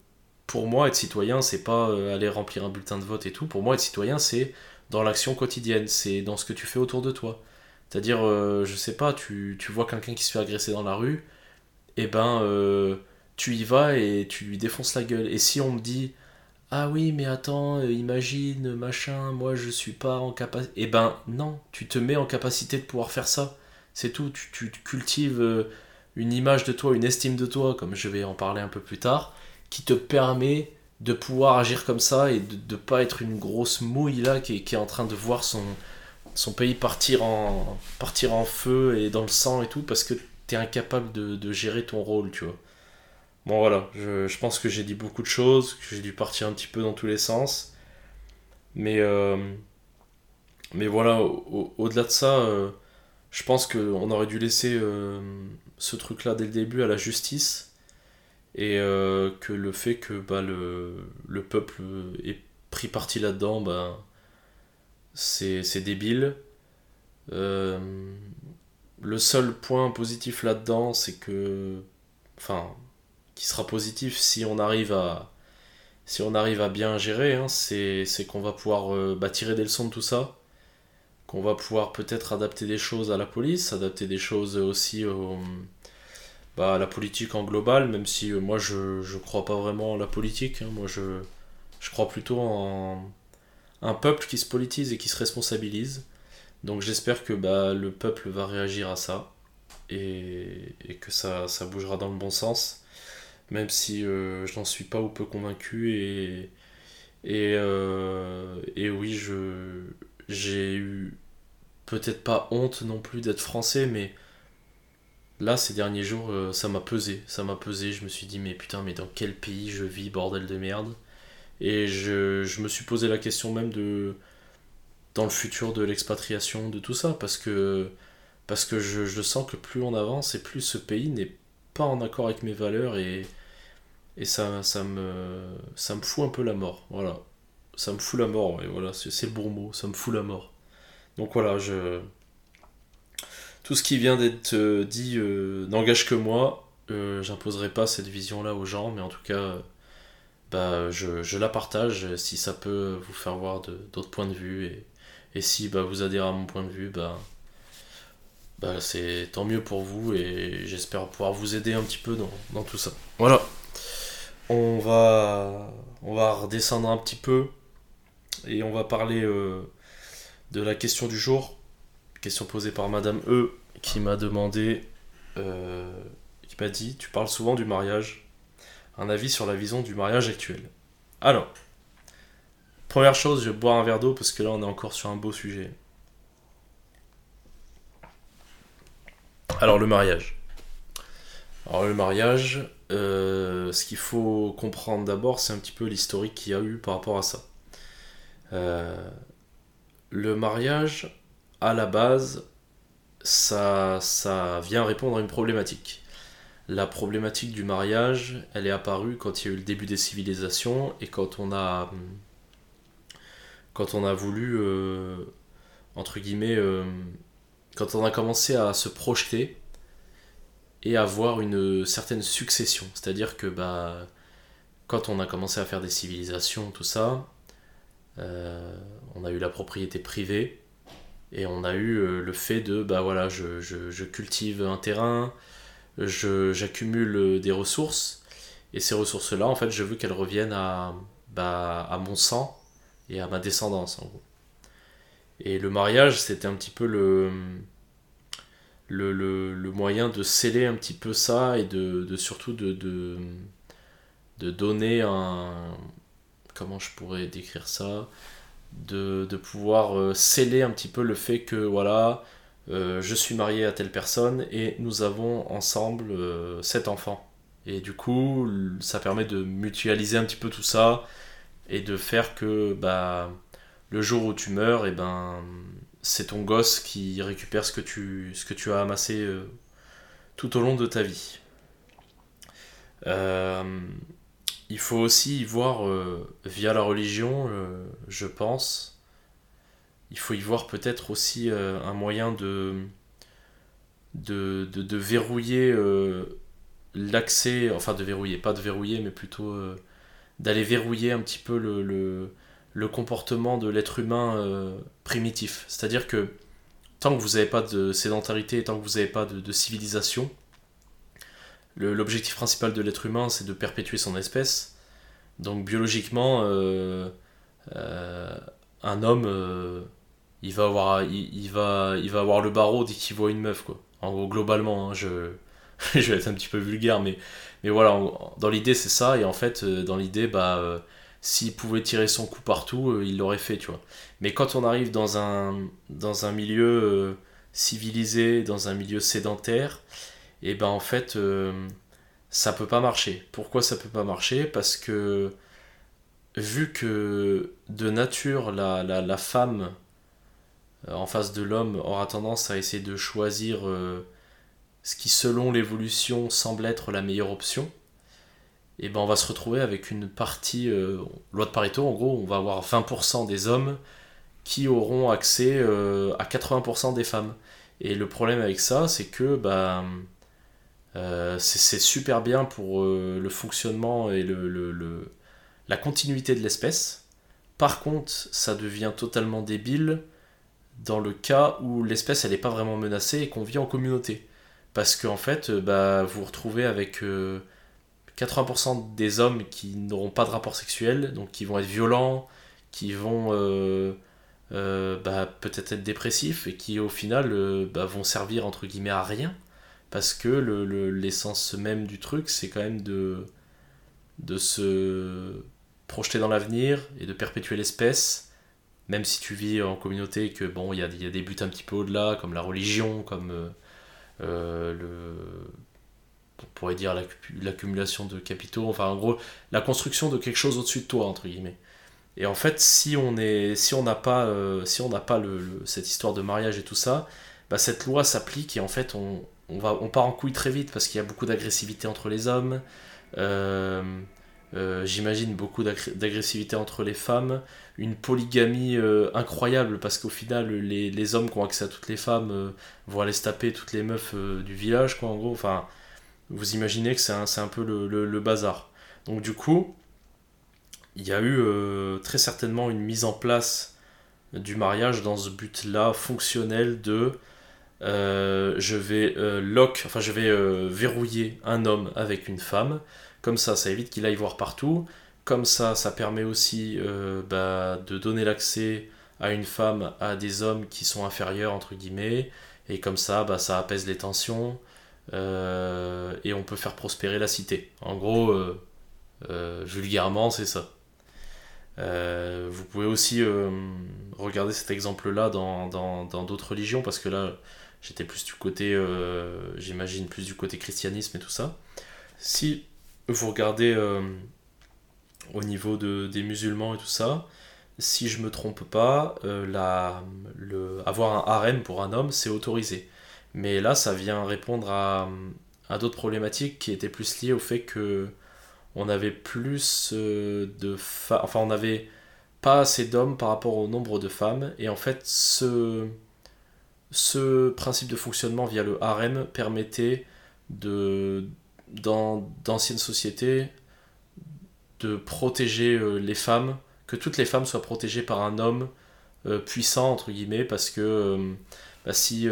pour moi, être citoyen, c'est pas euh, aller remplir un bulletin de vote et tout. Pour moi, être citoyen, c'est dans l'action quotidienne, c'est dans ce que tu fais autour de toi. C'est-à-dire, euh, je sais pas, tu, tu vois quelqu'un qui se fait agresser dans la rue, et ben, euh, tu y vas et tu lui défonces la gueule. Et si on me dit, ah oui, mais attends, euh, imagine, machin, moi je suis pas en capacité. Et ben, non, tu te mets en capacité de pouvoir faire ça. C'est tout, tu, tu cultives euh, une image de toi, une estime de toi, comme je vais en parler un peu plus tard, qui te permet de pouvoir agir comme ça et de ne pas être une grosse mouille là qui est, qui est en train de voir son, son pays partir en, partir en feu et dans le sang et tout parce que t'es incapable de, de gérer ton rôle, tu vois. Bon voilà, je, pense que j'ai dit beaucoup de choses, que j'ai dû partir un petit peu dans tous les sens. Mais, euh, mais voilà, au- au- au-delà de ça, euh, je pense qu'on aurait dû laisser euh, ce truc-là dès le début à la justice. Et que le fait que bah, le, le peuple ait pris parti là-dedans, bah, c'est débile. Le seul point positif là-dedans, c'est que. Enfin, qui sera positif si on arrive à. Si on arrive à bien gérer, hein, c'est qu'on va pouvoir euh, bah, tirer des leçons de tout ça. Qu'on va pouvoir peut-être adapter des choses à la police, adapter des choses aussi au, bah, à la politique en global, même si euh, moi je, je crois pas vraiment en la politique. hein. Moi je, je crois plutôt en un peuple qui se politise et qui se responsabilise. Donc j'espère que bah, le peuple va réagir à ça et, et que ça, ça bougera dans le bon sens, même si euh, je n'en suis pas ou peu convaincu. Et, et, euh, et oui, je, j'ai eu peut-être pas honte non plus d'être français, mais là, ces derniers jours, euh, ça m'a pesé. Ça m'a pesé. Je me suis dit, mais putain, mais dans quel pays je vis, bordel de merde? Et je, je me suis posé la question même de dans le futur de l'expatriation, de tout ça, parce que, parce que je, je sens que plus on avance et plus ce pays n'est pas en accord avec mes valeurs et, et ça, ça me, ça me fout un peu la mort. Voilà. Ça me fout la mort, ouais, voilà, c'est le bon mot, ça me fout la mort. Donc voilà, je... tout ce qui vient d'être euh, dit euh, n'engage que moi. Euh, j'imposerai pas cette vision-là aux gens, mais en tout cas, bah, je, je la partage si ça peut vous faire voir d'autres points de vue et, et si bah, vous adhérez à mon point de vue, bah, bah, c'est tant mieux pour vous et j'espère pouvoir vous aider un petit peu dans, dans tout ça. Voilà. On va, on va redescendre un petit peu et on va parler euh, de la question du jour. Question posée par Madame E qui m'a demandé, euh, qui m'a dit, tu parles souvent du mariage. Un avis sur la vision du mariage actuel. Alors, première chose, je vais boire un verre d'eau parce que là on est encore sur un beau sujet. Alors le mariage. Alors le mariage, euh, ce qu'il faut comprendre d'abord, c'est un petit peu l'historique qu'il y a eu par rapport à ça. Euh, le mariage, à la base, ça, ça vient répondre à une problématique. La problématique du mariage, elle est apparue quand il y a eu le début des civilisations et quand on a, quand on a voulu, euh, entre guillemets, quand on a commencé à se projeter et avoir une certaine succession. C'est-à-dire que bah, quand on a commencé à faire des civilisations, tout ça, euh, on a eu la propriété privée et on a eu euh, le fait de bah voilà, je, je- je cultive un terrain, j'accumule des ressources et ces ressources-là, en fait, je veux qu'elles reviennent à, bah, à mon sang et à ma descendance, en gros. Et le mariage, c'était un petit peu le, le, le, moyen de sceller un petit peu ça et de, de surtout de, de, de donner un... Comment je pourrais décrire ça de, de pouvoir euh, sceller un petit peu le fait que voilà, euh, je suis marié à telle personne et nous avons ensemble euh, sept enfants. Et du coup, ça permet de mutualiser un petit peu tout ça et de faire que bah, le jour où tu meurs, et ben, c'est ton gosse qui récupère ce que tu, as amassé euh, tout au long de ta vie. Euh, il faut aussi y voir, euh, via la religion, je pense, il faut y voir peut-être aussi un moyen de, verrouiller l'accès, enfin de verrouiller, pas de verrouiller, mais plutôt d'aller verrouiller un petit peu le, le comportement de l'être humain euh, primitif. C'est-à-dire que tant que vous n'avez pas de sédentarité, tant que vous n'avez pas de, civilisation, l'objectif principal de l'être humain, c'est de perpétuer son espèce. Donc biologiquement, euh, euh, un homme, il, va avoir, il, va, il va avoir le barreau dès qu'il voit une meuf. Quoi. En gros, globalement, hein, je, je vais être un petit peu vulgaire, mais, mais voilà, dans l'idée, c'est ça. Et en fait, dans l'idée, bah, s'il pouvait tirer son coup partout, euh, il l'aurait fait, tu vois. Mais quand on arrive dans un, milieu euh, civilisé, dans un milieu sédentaire, et ben en fait, euh, ça peut pas marcher. Pourquoi ça peut pas marcher? Parce que vu que de nature, la, femme euh, en face de l'homme aura tendance à essayer de choisir ce qui, selon l'évolution, semble être la meilleure option, et ben on va se retrouver avec une partie, euh, loi de Pareto, en gros, on va avoir 20% des hommes qui auront accès euh, à 80% des femmes. Et le problème avec ça, c'est que bah, c'est super bien pour le fonctionnement et le, la continuité de l'espèce. Par contre, ça devient totalement débile dans le cas où l'espèce elle n'est pas vraiment menacée et qu'on vit en communauté. Parce qu'en fait, euh, bah, vous vous retrouvez avec 80% des hommes qui n'auront pas de rapport sexuel, donc qui vont être violents, qui vont euh, euh, bah, peut-être être dépressifs et qui au final euh, bah, vont servir entre guillemets à rien. Parce que le- le- l'essence même du truc, c'est quand même de, de se projeter dans l'avenir et de perpétuer l'espèce, même si tu vis en communauté et que bon, il y a, y a des buts un petit peu au-delà, comme la religion, comme le. On pourrait dire l'accu- l'accumulation de capitaux, enfin en gros, la construction de quelque chose au-dessus de toi, entre guillemets. Et en fait, si on est, si n'a pas, euh, si on pas le, cette histoire de mariage et tout ça, bah, cette loi s'applique et en fait, on, on va, on part en couille très vite parce qu'il y a beaucoup d'agressivité entre les hommes. euh, euh, J'imagine beaucoup d'agressivité entre les femmes, une polygamie incroyable parce qu'au final, les, les hommes qui ont accès à toutes les femmes vont aller se taper toutes les meufs du village, quoi, en gros. Enfin, vous imaginez que c'est un, un peu le, bazar. Donc, du coup, il y a eu euh, très certainement une mise en place du mariage dans ce but-là fonctionnel de euh, je vais euh, lock, enfin je vais verrouiller un homme avec une femme, comme ça ça évite qu'il aille voir partout, comme ça ça permet aussi bah, de donner l'accès à une femme à des hommes qui sont inférieurs entre guillemets, et comme ça bah, ça apaise les tensions, euh, et on peut faire prospérer la cité. En gros, euh, euh, vulgairement c'est ça. Vous pouvez aussi regarder cet exemple-là dans dans- dans d'autres religions, parce que là, j'étais plus du côté, j'imagine, plus du côté christianisme et tout ça. Si vous regardez au niveau de, des musulmans et tout ça, si je me trompe pas, la, le, avoir un harem pour un homme, c'est autorisé. Mais là, ça vient répondre à, à d'autres problématiques qui étaient plus liées au fait que on avait plus euh, de femmes, enfin on avait pas assez d'hommes par rapport au nombre de femmes, et en fait ce, ce principe de fonctionnement via le harem permettait de dans d'anciennes sociétés de protéger euh, les femmes, que toutes les femmes soient protégées par un homme euh, puissant entre guillemets, parce que bah, si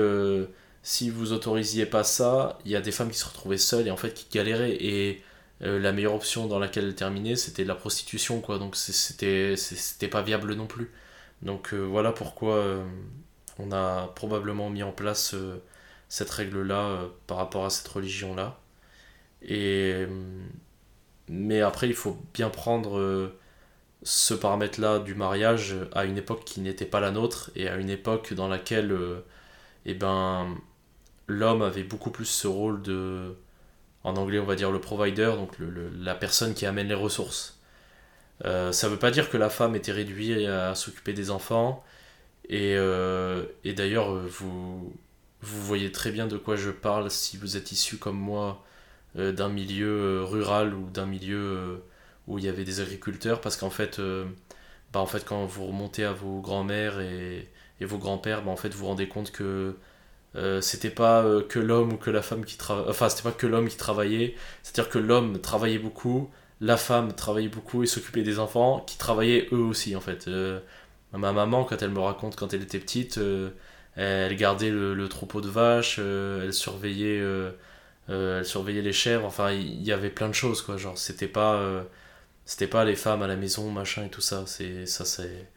si vous autorisiez pas ça, il y a des femmes qui se retrouvaient seules et en fait qui galéraient et euh, la meilleure option dans laquelle elles terminaient c'était la prostitution quoi, donc c'était pas viable non plus. Donc euh, voilà pourquoi euh, on a probablement mis en place cette règle-là par rapport à cette religion-là. Et, mais après, il faut bien prendre ce paramètre-là du mariage à une époque qui n'était pas la nôtre et à une époque dans laquelle eh ben, l'homme avait beaucoup plus ce rôle de, en anglais on va dire le provider, donc le- la personne qui amène les ressources. Euh, ça veut pas dire que la femme était réduite à s'occuper des enfants. Et, euh, et d'ailleurs, euh, vous, vous voyez très bien de quoi je parle si vous êtes issu comme moi d'un milieu rural ou d'un milieu où il y avait des agriculteurs. Parce qu'en fait, bah, en fait, quand vous remontez à vos grands-mères et, et vos grands-pères, bah, en fait, vous vous rendez compte que euh, c'était pas euh, que l'homme ou que la femme qui travaillait. Enfin, c'était pas que l'homme qui travaillait. C'est-à-dire que l'homme travaillait beaucoup la femme travaillait beaucoup et s'occupait des enfants qui travaillaient eux aussi en fait. Euh, ma maman quand elle me raconte quand elle était petite, elle gardait le, troupeau de vaches, elle surveillait elle surveillait les chèvres, enfin il y, avait plein de choses quoi, genre c'était pas c'était pas les femmes à la maison machin et tout ça, c'est ça c'est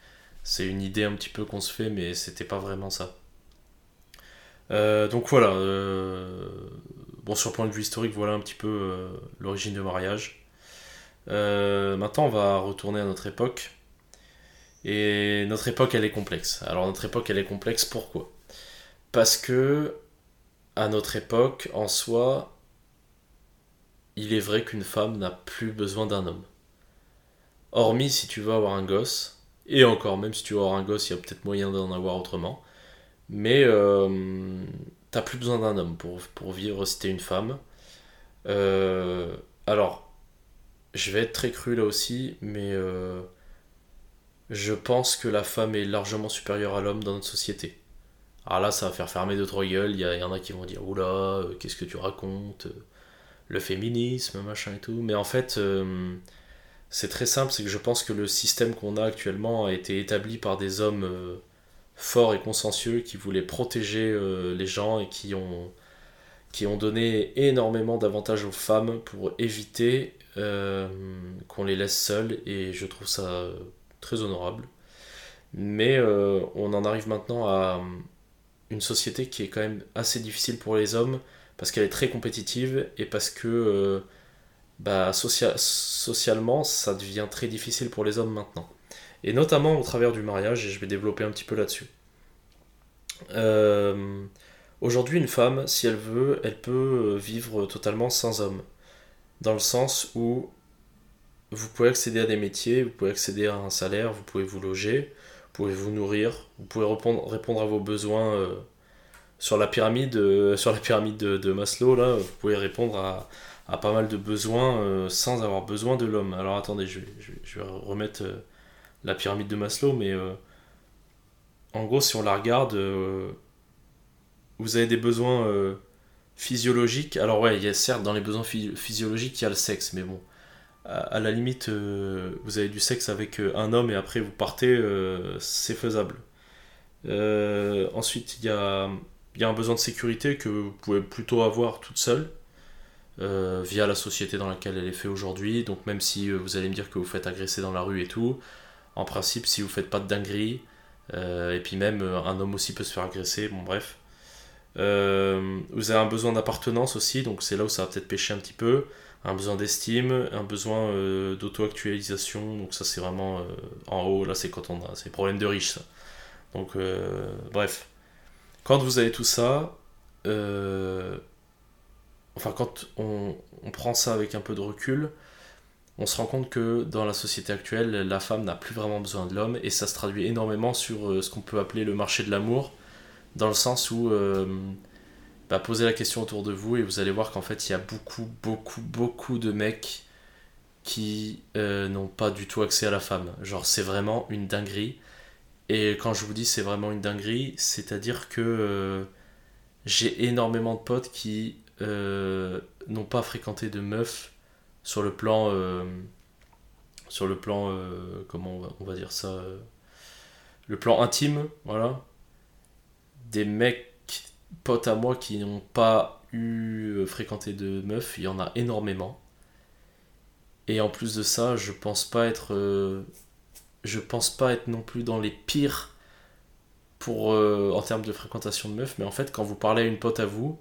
c'est une idée un petit peu qu'on se fait mais c'était pas vraiment ça. Euh, donc voilà, euh, bon sur le point de vue historique voilà un petit peu euh, l'origine du mariage. Maintenant, on va retourner à notre époque. Et notre époque, elle est complexe. Alors, notre époque, elle est complexe, pourquoi? Parce que, à notre époque, en soi, il est vrai qu'une femme n'a plus besoin d'un homme. Hormis si tu veux avoir un gosse, et encore, même si tu veux avoir un gosse, il y a peut-être moyen d'en avoir autrement. Mais euh, t'as plus besoin d'un homme pour, vivre si t'es une femme. Euh, alors, je vais être très cru là aussi, mais euh, je pense que la femme est largement supérieure à l'homme dans notre société. Alors là, ça va faire fermer deux trois gueules. Il y, en a qui vont dire Oula, qu'est-ce que tu racontes Le féminisme, machin et tout. Mais en fait, c'est très simple c'est que je pense que le système qu'on a actuellement a été établi par des hommes forts et consciencieux qui voulaient protéger euh, les gens et qui ont, qui ont donné énormément d'avantages aux femmes pour éviter euh, qu'on les laisse seules et je trouve ça euh, très honorable. Mais on en arrive maintenant à une société qui est quand même assez difficile pour les hommes parce qu'elle est très compétitive et parce que bah, socia- socialement ça devient très difficile pour les hommes maintenant. Et notamment au travers du mariage, et je vais développer un petit peu là-dessus. Euh, Aujourd'hui, une femme, si elle veut, elle peut euh, vivre totalement sans homme dans le sens où vous pouvez accéder à des métiers, vous pouvez accéder à un salaire, vous pouvez vous loger, vous pouvez vous nourrir, vous pouvez répondre, répondre à vos besoins euh, sur la pyramide, euh, sur la pyramide de, Maslow, là, vous pouvez répondre à, à pas mal de besoins euh, sans avoir besoin de l'homme. Alors attendez, je vais, je vais- remettre euh, la pyramide de Maslow, mais euh, en gros, si on la regarde, euh, vous avez des besoins euh, physiologiques. Alors ouais, il y a certes dans les besoins phy- physiologiques, il y a le sexe, mais bon, à, la limite, vous avez du sexe avec un homme et après vous partez, c'est faisable. Ensuite, il y a, y a un besoin de sécurité que vous pouvez plutôt avoir toute seule. via la société dans laquelle elle est faite aujourd'hui. Donc même si vous allez me dire que vous faites agresser dans la rue et tout, en principe, si vous faites pas de dinguerie, euh, et puis même euh, un homme aussi peut se faire agresser, bon bref. Euh, vous avez un besoin d'appartenance aussi, donc c'est là où ça va peut-être pêcher un petit peu. Un besoin d'estime, un besoin d'auto-actualisation, donc ça c'est vraiment en haut, là c'est quand on a, c'est le problème de riche ça. Donc bref. Quand vous avez tout ça, enfin quand on prend ça avec un peu de recul, on se rend compte que dans la société actuelle, la femme n'a plus vraiment besoin de l'homme et ça se traduit énormément sur euh, ce qu'on peut appeler le marché de l'amour, dans le sens où euh, bah, posez la question autour de vous et vous allez voir qu'en fait il y a beaucoup, beaucoup, beaucoup de mecs qui euh, n'ont pas du tout accès à la femme. Genre c'est vraiment une dinguerie. Et quand je vous dis c'est vraiment une dinguerie, c'est-à-dire que j'ai énormément de potes qui n'ont pas fréquenté de meufs sur le plan. euh, sur le plan. euh, comment on va, dire ça euh, Le plan intime, voilà. Des mecs potes à moi qui n'ont pas eu fréquenté de meufs, il y en a énormément. Et en plus de ça, je pense pas être. je pense pas être non plus dans les pires pour, en termes de fréquentation de meufs, mais en fait, quand vous parlez à une pote à vous,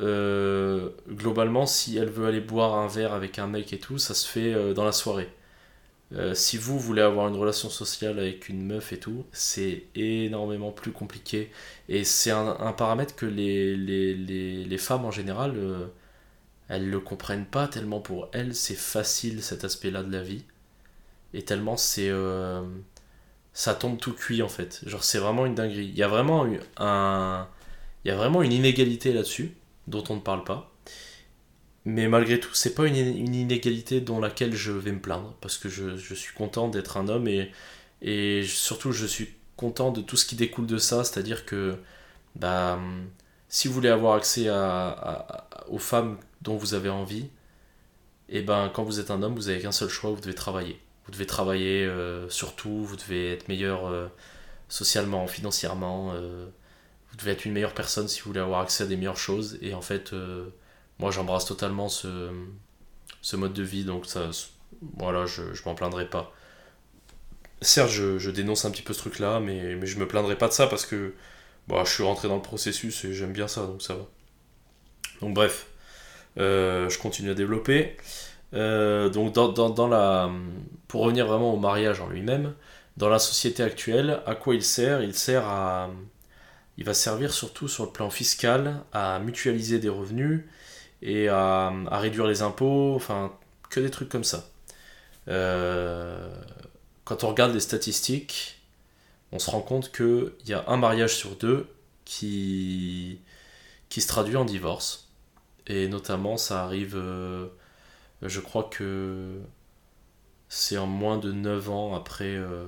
euh, globalement, si elle veut aller boire un verre avec un mec et tout, ça se fait euh, dans la soirée. Euh, si vous voulez avoir une relation sociale avec une meuf et tout, c'est énormément plus compliqué. Et c'est un, paramètre que les, les, les, les femmes en général, elles le comprennent pas tellement pour elles, c'est facile cet aspect-là de la vie. Et tellement c'est. ça tombe tout cuit en fait. Genre c'est vraiment une dinguerie. Il y a vraiment un. Il y a vraiment une inégalité là-dessus, dont on ne parle pas. Mais malgré tout, c'est pas une, inégalité dont laquelle je vais me plaindre, parce que je, suis content d'être un homme et, surtout je suis content de tout ce qui découle de ça, c'est-à-dire que bah, si vous voulez avoir accès aux femmes dont vous avez envie, et ben quand vous êtes un homme, vous avez qu'un seul choix, vous devez travailler. Vous devez travailler euh, surtout, vous devez être meilleur euh, socialement, financièrement, euh, vous devez être une meilleure personne si vous voulez avoir accès à des meilleures choses. Et en fait, euh, moi j'embrasse totalement ce, mode de vie, donc ça, voilà, je, je m'en plaindrai pas. Certes, je, dénonce un petit peu ce truc-là, mais, mais je me plaindrai pas de ça parce que bah, je suis rentré dans le processus et j'aime bien ça, donc ça va. Donc bref, euh, je continue à développer. Euh, donc dans la... Pour revenir vraiment au mariage en lui-même, dans la société actuelle, à quoi il sert? Il sert à... Il va servir surtout sur le plan fiscal à mutualiser des revenus et à, réduire les impôts, enfin que des trucs comme ça. Euh, quand on regarde les statistiques, on se rend compte qu'il y a un mariage sur deux qui, qui se traduit en divorce. Et notamment, ça arrive, euh, je crois que c'est en moins de 9 ans après, euh,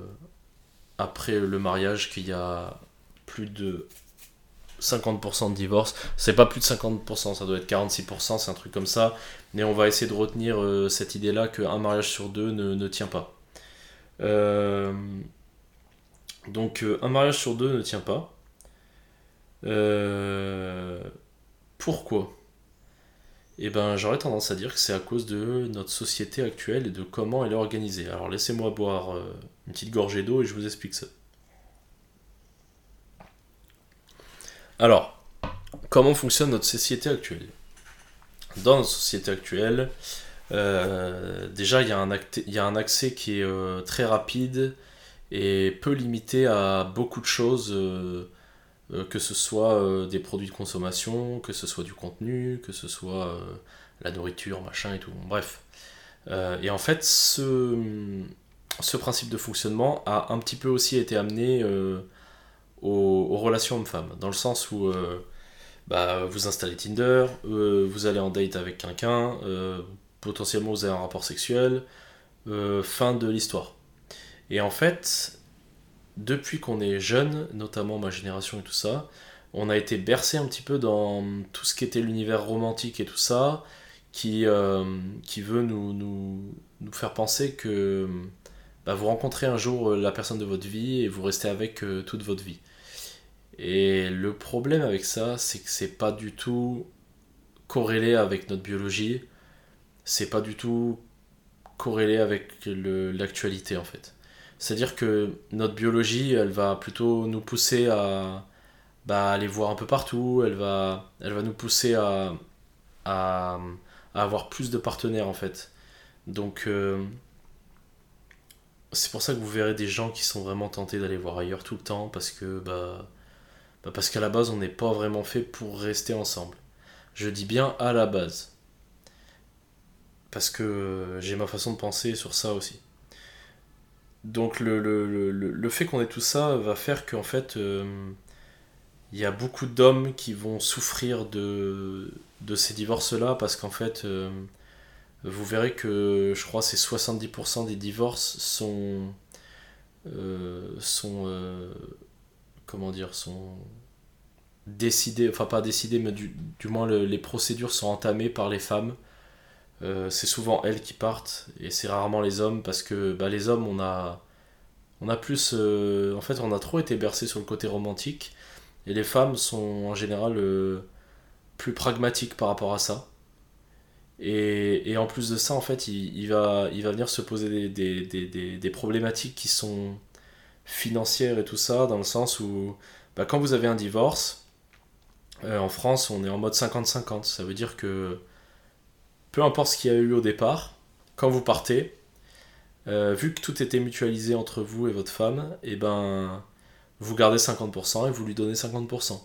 après le mariage qu'il y a plus de 50% de divorce. C'est pas plus de 50%, ça doit être 46%, c'est un truc comme ça. Mais on va essayer de retenir euh, cette idée-là qu'un mariage sur deux ne, tient pas. Euh, donc euh, un mariage sur deux ne tient pas. Pourquoi? Eh ben j'aurais tendance à dire que c'est à cause de notre société actuelle et de comment elle est organisée. Alors laissez-moi boire une petite gorgée d'eau et je vous explique ça. Alors, comment fonctionne notre société actuelle? Dans notre société actuelle, euh, déjà il y, a un accès qui est euh, très rapide et peu limité à beaucoup de choses, euh, que ce soit des produits de consommation, que ce soit du contenu, que ce soit la nourriture, machin et tout. Bref. Et en fait, ce, principe de fonctionnement a un petit peu aussi été amené aux, relations hommes-femmes, dans le sens où euh, bah, vous installez Tinder, euh, vous allez en date avec quelqu'un, euh, potentiellement vous avez un rapport sexuel, fin de l'histoire. Et en fait, depuis qu'on est jeune, notamment ma génération et tout ça, on a été bercé un petit peu dans tout ce qui était l'univers romantique et tout ça, qui, qui veut nous, nous, faire penser que bah, vous rencontrez un jour la personne de votre vie et vous restez avec toute votre vie. Et le problème avec ça, c'est que c'est pas du tout corrélé avec notre biologie, c'est pas du tout corrélé avec l'actualité en fait. C'est-à-dire que notre biologie, elle va plutôt nous pousser à bah, aller voir un peu partout, elle va, elle va nous pousser à, à, à avoir plus de partenaires en fait. Donc euh, c'est pour ça que vous verrez des gens qui sont vraiment tentés d'aller voir ailleurs tout le temps parce que bah, bah, parce qu'à la base on n'est pas vraiment fait pour rester ensemble. Je dis bien à la base. Parce que j'ai ma façon de penser sur ça aussi. Donc le, fait qu'on ait tout ça va faire qu'en fait, euh, il y a beaucoup d'hommes qui vont souffrir de, ces divorces-là parce qu'en fait, euh, vous verrez que je crois c'est 70% des divorces sont... euh, sont... comment dire sont décidé, enfin pas décidé, mais du, du moins le- les procédures sont entamées par les femmes. Euh, c'est souvent elles qui partent et c'est rarement les hommes parce que bah, les hommes, on a, on a plus. euh, en fait, on a trop été bercé sur le côté romantique et les femmes sont en général euh, plus pragmatiques par rapport à ça. Et, et en plus de ça, en fait, il, il va, il va venir se poser des, des, des, des problématiques qui sont financières et tout ça, dans le sens où bah, quand vous avez un divorce, euh, en France, on est en mode 50-50. Ça veut dire que peu importe ce qu'il y a eu au départ, quand vous partez, euh, vu que tout était mutualisé entre vous et votre femme, et ben vous gardez 50% et vous lui donnez 50%.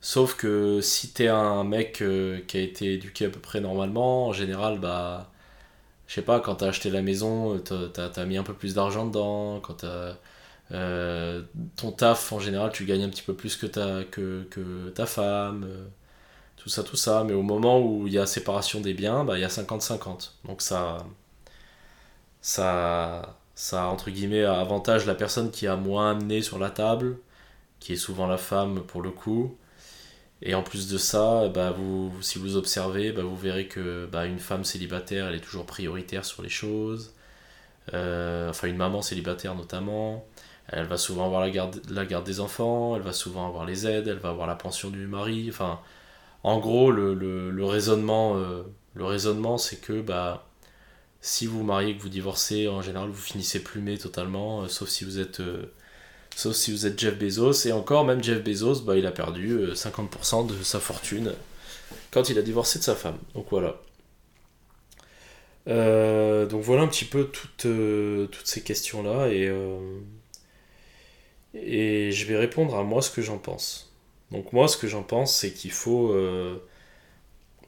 Sauf que si t'es un mec euh, qui a été éduqué à peu près normalement, en général, bah, je sais pas, quand t'as acheté la maison, t'as mis un peu plus d'argent dedans, quand t'as, euh, ton taf, en général, tu gagnes un petit peu plus que ta, que, ta femme, euh, tout ça, tout ça, mais au moment où il y a séparation des biens, bah, il y a 50-50. Donc ça, ça, ça, entre guillemets, avantage la personne qui a moins amené sur la table, qui est souvent la femme pour le coup. Et en plus de ça, bah vous, si vous observez, bah vous verrez que bah une femme célibataire, elle est toujours prioritaire sur les choses. Euh, enfin, une maman célibataire notamment. Elle va souvent avoir la garde, des enfants, elle va souvent avoir les aides, elle va avoir la pension du mari. Enfin, en gros, le, raisonnement, euh, raisonnement c'est que bah, si vous vous mariez que vous divorcez, en général, vous finissez plumé totalement, euh, sauf si vous êtes euh, Sauf si vous êtes Jeff Bezos. Et encore, même Jeff Bezos, bah, il a perdu euh, 50% de sa fortune quand il a divorcé de sa femme. Donc voilà. Donc voilà un petit peu toutes, ces questions-là. Et, et je vais répondre à moi ce que j'en pense. Donc moi, ce que j'en pense, c'est qu'il faut... euh,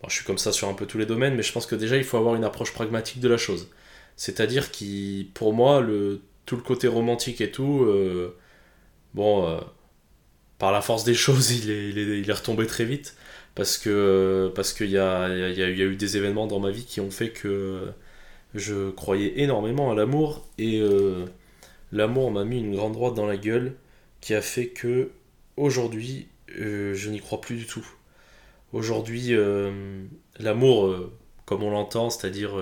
je suis comme ça sur un peu tous les domaines, mais je pense que déjà, il faut avoir une approche pragmatique de la chose. C'est-à-dire qui, pour moi, le, tout le côté romantique et tout... euh, Bon, euh, par la force des choses, il est, il est, il est retombé très vite. Parce que parce qu'il y a, y, a, eu des événements dans ma vie qui ont fait que je croyais énormément à l'amour. Et l'amour m'a mis une grande droite dans la gueule qui a fait que aujourd'hui, euh, je n'y crois plus du tout. Aujourd'hui, euh, l'amour, euh, comme on l'entend, c'est-à-dire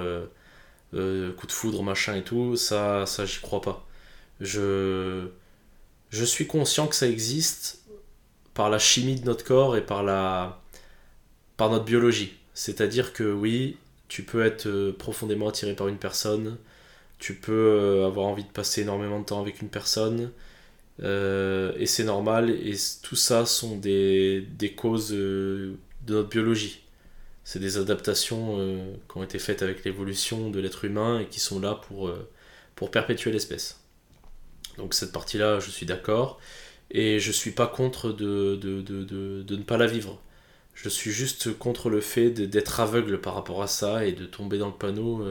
coup de foudre, machin et tout, ça, ça j'y crois pas. Je je suis conscient que ça existe par la chimie de notre corps et par la par notre biologie. C'est-à-dire que oui, tu peux être profondément attiré par une personne, tu peux euh, avoir envie de passer énormément de temps avec une personne, euh, et c'est normal, et tout ça sont des, des causes euh, de notre biologie. C'est des adaptations qui ont été faites avec l'évolution de l'être humain et qui sont là pour, pour perpétuer l'espèce. Donc cette partie-là, je suis d'accord. Et je suis pas contre de, de, de, de, ne pas la vivre. Je suis juste contre le fait d'être aveugle par rapport à ça et de tomber dans le panneau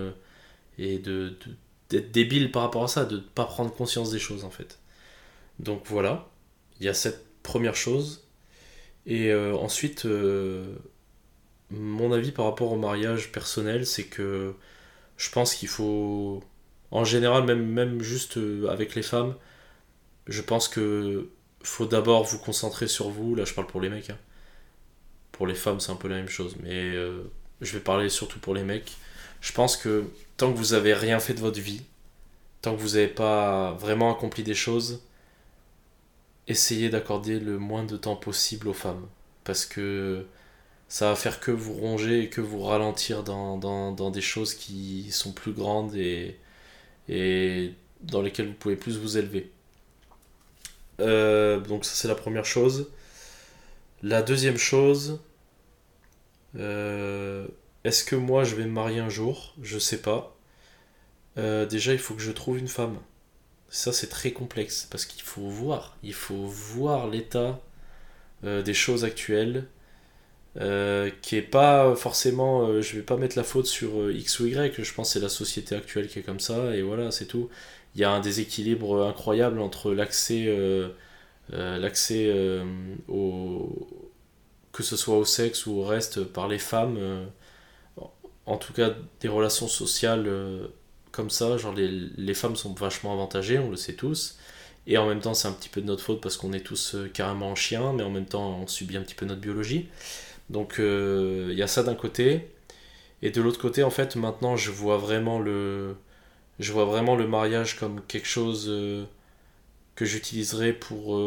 et de- d'être débile par rapport à ça, de ne pas prendre conscience des choses en fait. Donc voilà, il y a cette première chose. Et euh, ensuite, euh, mon avis par rapport au mariage personnel, c'est que je pense qu'il faut, en général, même, même juste euh, avec les femmes, je pense que faut d'abord vous concentrer sur vous. Là, je parle pour les mecs. hein. Pour les femmes, c'est un peu la même chose. Mais je vais parler surtout pour les mecs. Je pense que tant que vous avez rien fait de votre vie, tant que vous n'avez pas vraiment accompli des choses, essayez d'accorder le moins de temps possible aux femmes. Parce que ça va faire que vous ronger et que vous ralentir dans, dans, dans des choses qui sont plus grandes et, et dans lesquelles vous pouvez plus vous élever. Euh, donc ça c'est la première chose. La deuxième chose, euh, est-ce que moi je vais me marier un jour? Je sais pas. Euh, déjà il faut que je trouve une femme. Ça c'est très complexe parce qu'il faut voir, il faut voir l'état euh, des choses actuelles. euh, qui est pas forcément, je vais pas mettre la faute sur X ou Y, je pense que c'est la société actuelle qui est comme ça, et voilà, c'est tout il y a un déséquilibre incroyable entre l'accès l'accès au que ce soit au sexe ou au reste par les femmes en tout cas des relations sociales euh, comme ça genre les, les femmes sont vachement avantagées on le sait tous Et en même temps, c'est un petit peu de notre faute parce qu'on est tous euh, carrément chiens, mais en même temps, on subit un petit peu notre biologie. Donc euh, il y a ça d'un côté. Et de l'autre côté, en fait, maintenant, je vois vraiment le, je vois vraiment le mariage comme quelque chose que j'utiliserai pour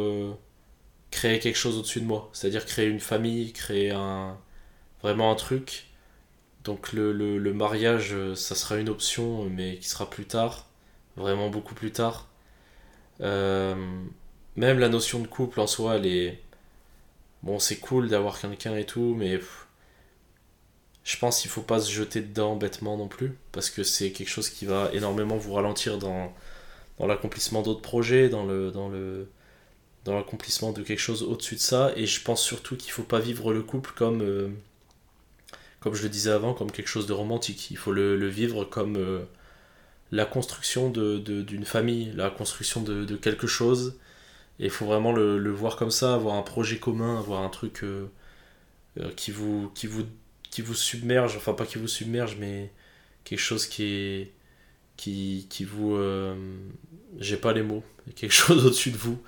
créer quelque chose au-dessus de moi. C'est-à-dire créer une famille, créer un, vraiment un truc. Donc le, mariage, euh, ça sera une option, mais qui sera plus tard, vraiment beaucoup plus tard. Euh, même la notion de couple en soi, elle est... Bon, c'est cool d'avoir quelqu'un et tout, mais je pense qu'il faut pas se jeter dedans bêtement non plus, parce que c'est quelque chose qui va énormément vous ralentir dans, l'accomplissement d'autres projets, dans le, dans le, dans l'accomplissement de quelque chose au-dessus de ça, et je pense surtout qu'il faut pas vivre le couple comme, euh, comme je le disais avant, comme quelque chose de romantique. Il faut le, vivre comme euh, la construction de, d'une famille, la construction de, quelque chose, et il faut vraiment le, voir comme ça, avoir un projet commun, avoir un truc euh, euh, qui vous, qui vous qui vous submerge, enfin pas qui vous submerge, mais quelque chose qui est. qui, qui vous. j'ai pas les mots, quelque chose au-dessus de vous,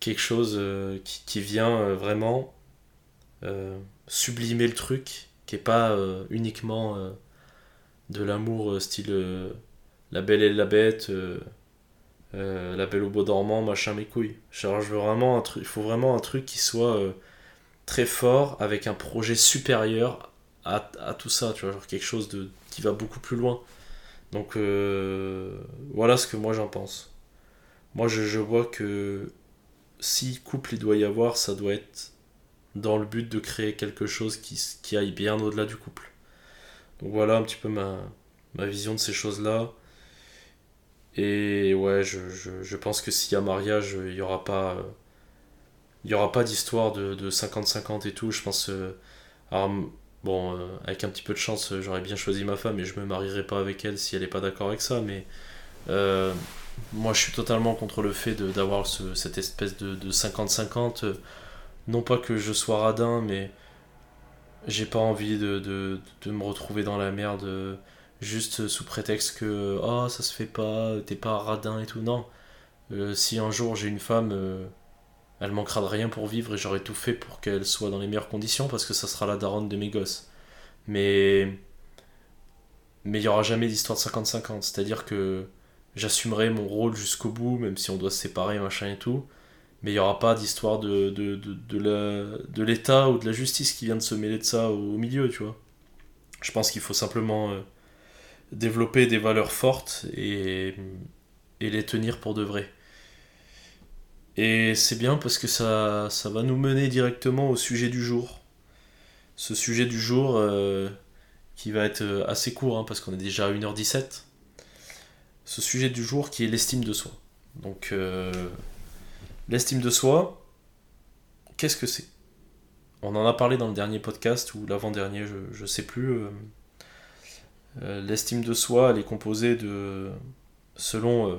quelque chose qui, vient vraiment sublimer le truc, qui est pas euh, uniquement euh, de l'amour euh, style la belle et la bête, la belle au beau dormant, machin mes couilles. Genre, vraiment un truc, il faut vraiment un truc qui soit très fort avec un projet supérieur à, tout ça, tu vois, genre quelque chose de, qui va beaucoup plus loin. Donc voilà ce que moi j'en pense. Moi je vois que si couple il doit y avoir, ça doit être dans le but de créer quelque chose qui, qui aille bien au-delà du couple. Donc voilà un petit peu ma, ma vision de ces choses-là. Et ouais, je, je, pense que s'il y a mariage, il n'y aura pas, euh, pas d'histoire de, de 50-50 et tout. Je pense. euh, bon, euh, avec un petit peu de chance, euh, j'aurais bien choisi ma femme et je me marierai pas avec elle si elle n'est pas d'accord avec ça. Mais euh, moi, je suis totalement contre le fait d'avoir ce- cette espèce de 50-50. Non pas que je sois radin, mais j'ai pas envie de, me retrouver dans la merde euh, juste sous prétexte que oh, ça se fait pas, t'es pas radin et tout. Non. Euh, si un jour j'ai une femme. euh, elle manquera de rien pour vivre et j'aurai tout fait pour qu'elle soit dans les meilleures conditions parce que ça sera la daronne de mes gosses. Mais mais il n'y aura jamais d'histoire de 50-50. C'est-à-dire que j'assumerai mon rôle jusqu'au bout, même si on doit se séparer, machin et tout. Mais il n'y aura pas d'histoire de, de, de, de l'État ou de la justice qui vient de se mêler de ça au, milieu, tu vois. Je pense qu'il faut simplement euh, développer des valeurs fortes et, les tenir pour de vrai. Et c'est bien parce que ça, ça va nous mener directement au sujet du jour. Ce sujet du jour euh, qui va être euh, assez court hein, parce qu'on est déjà à 1h17. Ce sujet du jour qui est l'estime de soi. Donc l'estime de soi, qu'est-ce que c'est? On en a parlé dans le dernier podcast ou l'avant-dernier, je, je sais plus. euh, euh, l'estime de soi, elle est composée de, selon euh,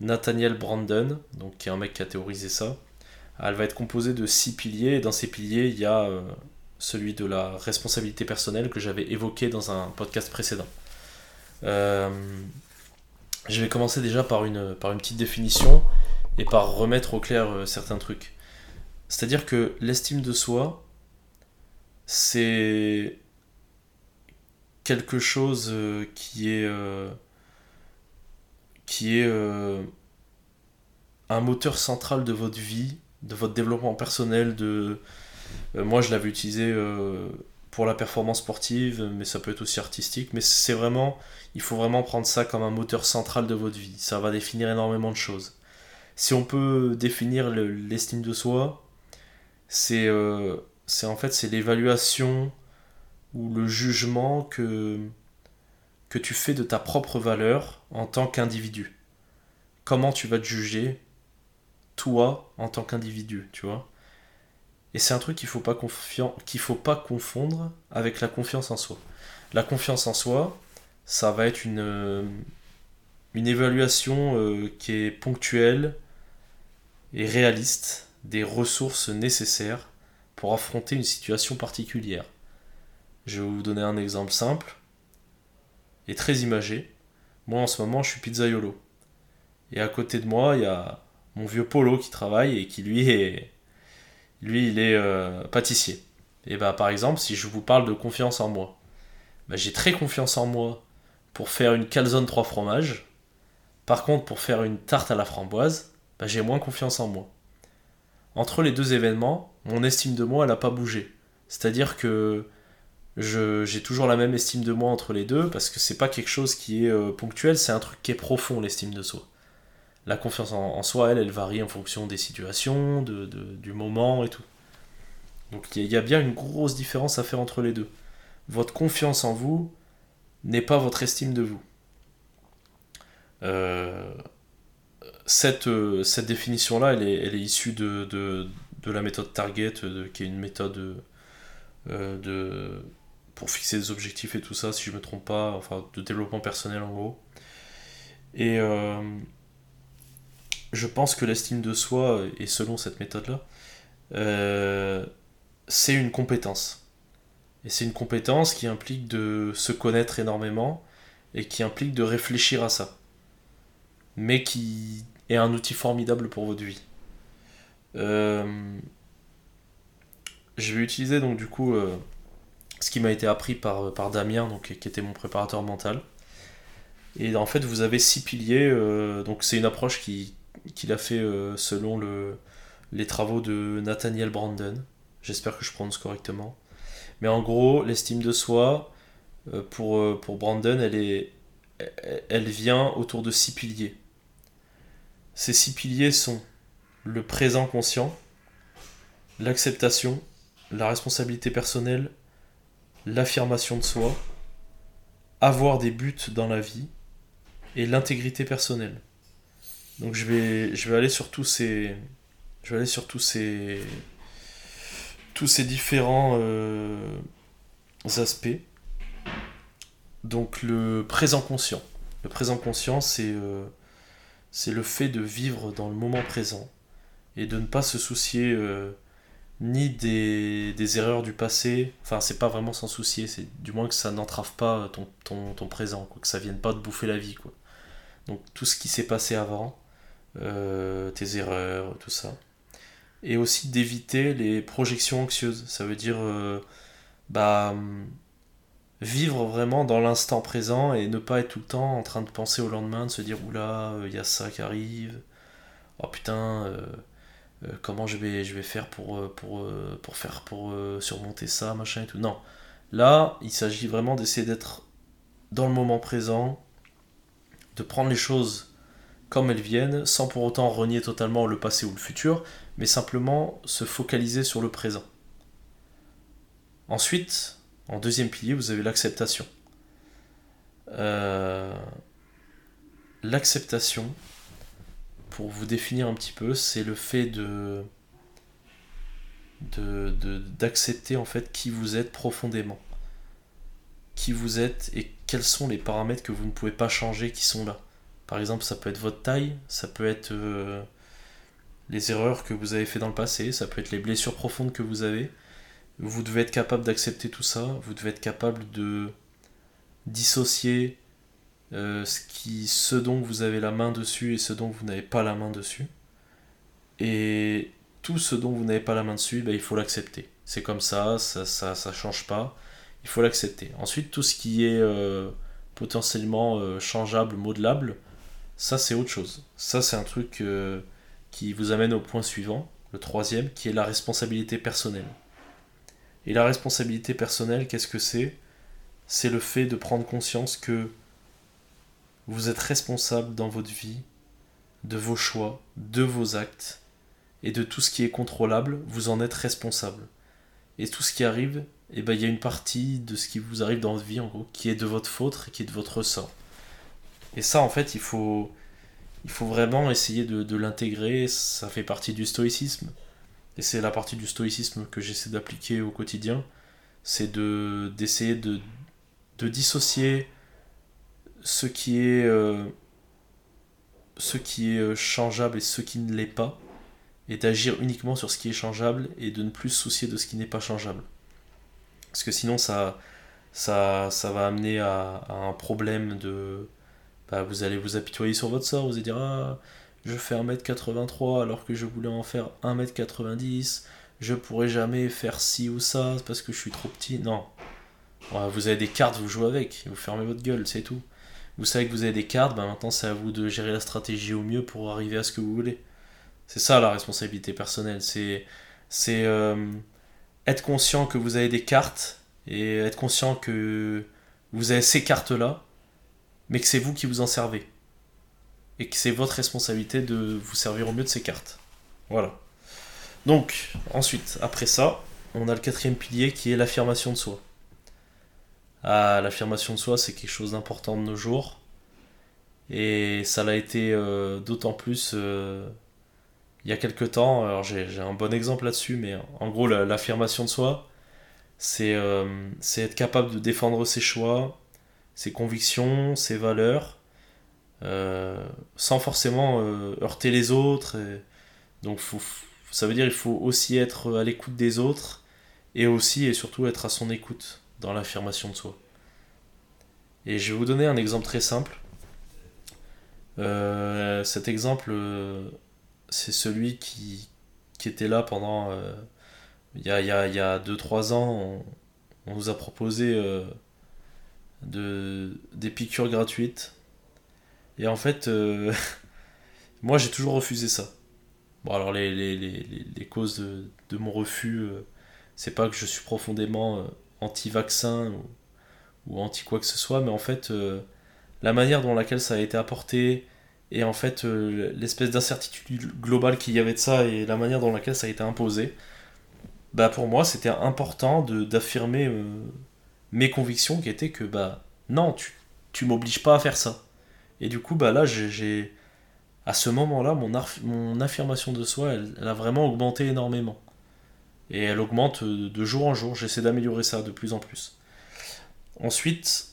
Nathaniel Brandon, donc qui est un mec qui a théorisé ça. Elle va être composée de six piliers, et dans ces piliers, il y a celui de la responsabilité personnelle que j'avais évoqué dans un podcast précédent. Je vais commencer déjà par une, par une petite définition et par remettre au clair euh, certains trucs. C'est-à-dire que l'estime de soi, c'est quelque chose euh, qui est, euh, qui est un moteur central de votre vie, de votre développement personnel. De, moi, je l'avais utilisé pour la performance sportive, mais ça peut être aussi artistique. Mais c'est vraiment, il faut vraiment prendre ça comme un moteur central de votre vie. Ça va définir énormément de choses. Si on peut définir le- l'estime de soi, c'est euh, c'est en fait c'est l'évaluation ou le jugement que, que tu fais de ta propre valeur en tant qu'individu. Comment tu vas te juger, toi, en tant qu'individu, tu vois. Et c'est un truc qu'il faut pas qu'il faut pas confondre avec la confiance en soi. La confiance en soi, ça va être une, euh, une évaluation euh, qui est ponctuelle et réaliste des ressources nécessaires pour affronter une situation particulière. Je vais vous donner un exemple simple et très imagé. Moi en ce moment je suis pizzaiolo. Et à côté de moi, il y a mon vieux Polo qui travaille et qui lui est. Lui, il est euh, pâtissier. Et bah, par exemple, si je vous parle de confiance en moi, bah, j'ai très confiance en moi pour faire une calzone 3 fromages. Par contre, pour faire une tarte à la framboise, bah, j'ai moins confiance en moi. Entre les deux événements, mon estime de moi, elle n'a pas bougé. C'est-à-dire que j'ai toujours la même estime de moi entre les deux parce que c'est pas quelque chose qui est euh, ponctuel, c'est un truc qui est profond, l'estime de soi. La confiance en, soi, elle, elle varie en fonction des situations, du moment et tout. Donc il y, y a bien une grosse différence à faire entre les deux. Votre confiance en vous n'est pas votre estime de vous. Euh, cette, euh, cette définition-là, elle est, elle est issue de, de, de la méthode Target, qui est une méthode euh, de, pour fixer des objectifs et tout ça, si je me trompe pas, enfin de développement personnel en gros. Et euh, je pense que l'estime de soi, et selon cette méthode-là, euh, c'est une compétence. Et c'est une compétence qui implique de se connaître énormément et qui implique de réfléchir à ça. Mais qui est un outil formidable pour votre vie. Euh, je vais utiliser donc du coup euh, ce qui m'a été appris par, par Damien, donc, qui était mon préparateur mental. Et en fait, vous avez six piliers. euh, donc c'est une approche qui- qu'il a fait selon le, les travaux de Nathaniel Brandon. J'espère que je prononce correctement. Mais en gros, l'estime de soi, pour, pour Brandon, elle, est, elle vient autour de six piliers. Ces six piliers sont le présent conscient, l'acceptation, la responsabilité personnelle, l'affirmation de soi, avoir des buts dans la vie et l'intégrité personnelle. Donc je vais, je vais aller sur tous ces, je vais aller sur tous ces, tous ces différents euh, aspects. Donc le présent conscient. Le présent conscient, c'est euh, c'est le fait de vivre dans le moment présent et de ne pas se soucier euh, ni des, des erreurs du passé. Enfin, c'est pas vraiment s'en soucier, c'est du moins que ça n'entrave pas ton, ton, ton présent, quoi, que ça vienne pas te bouffer la vie. Quoi. Donc tout ce qui s'est passé avant, euh, tes erreurs, tout ça. Et aussi d'éviter les projections anxieuses. Ça veut dire euh, bah, vivre vraiment dans l'instant présent et ne pas être tout le temps en train de penser au lendemain, de se dire oula, il y a ça qui arrive. Oh putain, euh, euh, comment je vais, faire pour, euh, euh, faire pour euh, surmonter ça, machin et tout. Non. Là, il s'agit vraiment d'essayer d'être dans le moment présent, de prendre les choses comme elles viennent, sans pour autant renier totalement le passé ou le futur, mais simplement se focaliser sur le présent. Ensuite, en deuxième pilier, vous avez l'acceptation. Euh, L'acceptation, pour vous définir un petit peu, c'est le fait de d'accepter en fait qui vous êtes profondément. Qui vous êtes et quels sont les paramètres que vous ne pouvez pas changer qui sont là. Par exemple, ça peut être votre taille, ça peut être euh, les erreurs que vous avez fait dans le passé, ça peut être les blessures profondes que vous avez. Vous devez être capable d'accepter tout ça, vous devez être capable de dissocier euh, ce, qui, ce dont vous avez la main dessus et ce dont vous n'avez pas la main dessus. Et tout ce dont vous n'avez pas la main dessus, ben, il faut l'accepter. C'est comme ça, ça, ça, change pas, il faut l'accepter. Ensuite, tout ce qui est euh, potentiellement euh, changeable, modelable, ça c'est autre chose. Ça c'est un truc qui vous amène au point suivant, le troisième, qui est la responsabilité personnelle. Et la responsabilité personnelle, qu'est-ce que c'est? C'est le fait de prendre conscience que vous êtes responsable dans votre vie de vos choix, de vos actes et de tout ce qui est contrôlable, vous en êtes responsable. Et tout ce qui arrive, eh ben, il y a une partie de ce qui vous arrive dans votre vie, qui est de votre faute, qui est de votre sort. Et ça, en fait, il faut, il faut vraiment essayer de l'intégrer. Ça fait partie du stoïcisme. Et c'est la partie du stoïcisme que j'essaie d'appliquer au quotidien. C'est de, d'essayer de, de dissocier ce qui est, euh, ce qui est euh, changeable et ce qui ne l'est pas. Et d'agir uniquement sur ce qui est changeable et de ne plus se soucier de ce qui n'est pas changeable. Parce que sinon, ça, ça, ça va amener à, un problème de, bah, vous allez vous apitoyer sur votre sort, vous allez dire Ah, je fais 1m83 alors que je voulais en faire 1m90, je pourrais jamais faire ci ou ça parce que je suis trop petit. Non. Vous avez des cartes, vous jouez avec, vous fermez votre gueule, c'est tout. Vous savez que vous avez des cartes, bah maintenant c'est à vous de gérer la stratégie au mieux pour arriver à ce que vous voulez. C'est ça la responsabilité personnelle, c'est c'est euh, être conscient que vous avez des cartes et être conscient que vous avez ces cartes-là, mais que c'est vous qui vous en servez. Et que c'est votre responsabilité de vous servir au mieux de ces cartes. Voilà. Donc, ensuite, après ça, on a le quatrième pilier qui est l'affirmation de soi. Ah, l'affirmation de soi, c'est quelque chose d'important de nos jours. Et ça l'a été euh, d'autant plus euh, il y a quelques temps. Alors, j'ai un bon exemple là-dessus, mais en gros, l'affirmation de soi, euh, c'est être capable de défendre ses choix, ses convictions, ses valeurs, sans forcément heurter les autres. donc, ça veut dire qu'il faut aussi être à l'écoute des autres et aussi et surtout être à son écoute dans l'affirmation de soi. Et je vais vous donner un exemple très simple. Euh, cet exemple, euh, c'est celui qui, qui, était là pendant... Euh, il y a 2-3 y a, y a ans, on, nous a proposé de, des piqûres gratuites. Et en fait, moi j'ai toujours refusé ça. Bon alors les, les, les, les causes de, mon refus, c'est pas que je suis profondément anti-vaccin ou, anti quoi que ce soit, mais en fait, euh, la manière dont laquelle ça a été apporté et en fait euh, l'espèce d'incertitude globale qu'il y avait de ça et la manière dont laquelle ça a été imposé, bah pour moi c'était important d'affirmer euh, mes convictions qui étaient que bah non, tu, tu m'obliges pas à faire ça. Et du coup, bah là, j'ai. À ce moment-là, mon, affirmation de soi, elle, a vraiment augmenté énormément. Et elle augmente de jour en jour. J'essaie d'améliorer ça de plus en plus. Ensuite,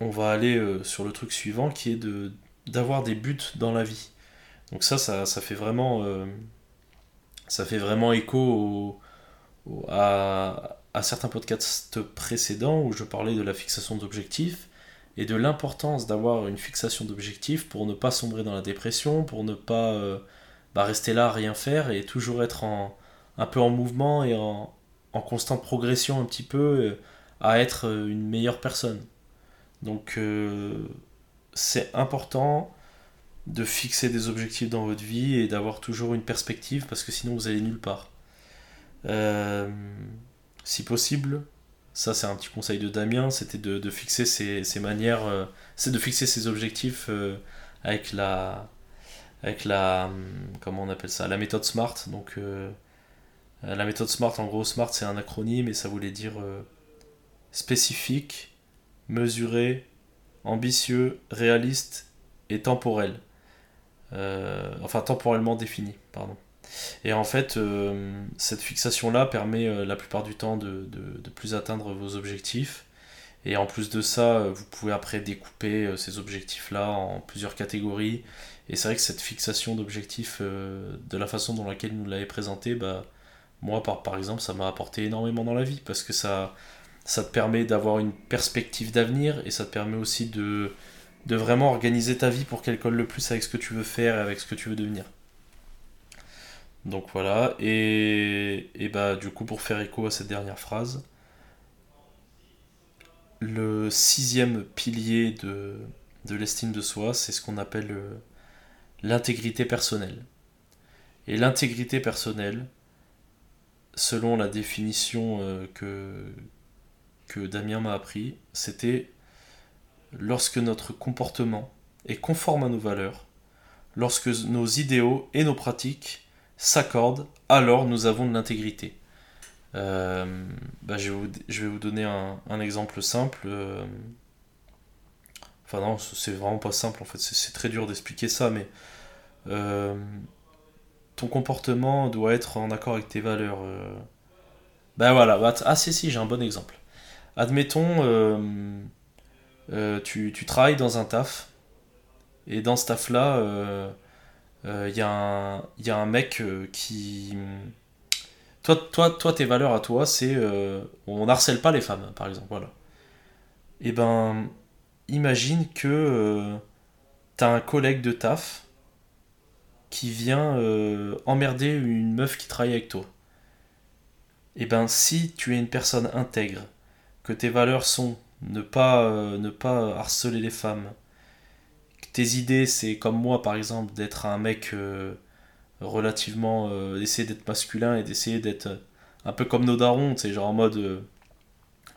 on va aller euh, sur le truc suivant qui est de d'avoir des buts dans la vie. Donc ça, ça, fait vraiment euh, ça fait vraiment écho à, certains podcasts précédents où je parlais de la fixation d'objectifs et de l'importance d'avoir une fixation d'objectifs pour ne pas sombrer dans la dépression, pour ne pas euh, bah, rester là à rien faire et toujours être un peu en mouvement et en, constante progression un petit peu à être euh, une meilleure personne. Donc euh, c'est important de fixer des objectifs dans votre vie et d'avoir toujours une perspective parce que sinon vous allez nulle part. Euh, si possible, ça c'est un petit conseil de Damien, c'était de, fixer ses, manières, c'est de fixer ses objectifs avec la, avec la, comment on appelle ça, la méthode SMART. Donc la méthode SMART, en gros, SMART c'est un acronyme et ça voulait dire spécifique, mesuré, ambitieux, réaliste et temporel. Euh, enfin, temporellement défini, pardon. Et en fait, euh, cette fixation-là permet euh, la plupart du temps de, plus atteindre vos objectifs. Et en plus de ça, vous pouvez après découper ces objectifs-là en plusieurs catégories. Et c'est vrai que cette fixation d'objectifs, de la façon dont laquelle nous l'avez présenté, bah, moi par, exemple, ça m'a apporté énormément dans la vie. Parce que ça, te permet d'avoir une perspective d'avenir et ça te permet aussi de vraiment organiser ta vie pour qu'elle colle le plus avec ce que tu veux faire et avec ce que tu veux devenir. Donc voilà, et, et bah du coup pour faire écho à cette dernière phrase, le sixième pilier de, l'estime de soi, c'est ce qu'on appelle euh, l'intégrité personnelle. Et l'intégrité personnelle, selon la définition euh, que, que Damien m'a appris, c'était lorsque notre comportement est conforme à nos valeurs, lorsque nos idéaux et nos pratiques s'accordent, alors nous avons de l'intégrité. Euh, bah, je, vais vous, donner un, exemple simple. Euh, enfin non, c'est vraiment pas simple en fait, c'est très dur d'expliquer ça, mais euh, ton comportement doit être en accord avec tes valeurs. Ben voilà, bah, ah si si, j'ai un bon exemple admettons, tu, travailles dans un taf, et dans ce taf-là, il euh, y, a un mec qui... Toi, toi, toi, tes valeurs à toi, c'est... on harcèle pas les femmes, par exemple, voilà. Et ben, imagine que euh, t'as un collègue de taf qui vient euh, emmerder une meuf qui travaille avec toi. Et ben si tu es une personne intègre, que tes valeurs sont ne pas, euh, ne pas harceler les femmes, tes idées c'est comme moi par exemple d'être un mec euh, relativement euh, d'essayer d'être masculin et d'essayer d'être euh, un peu comme nos darons, c'est genre en mode euh,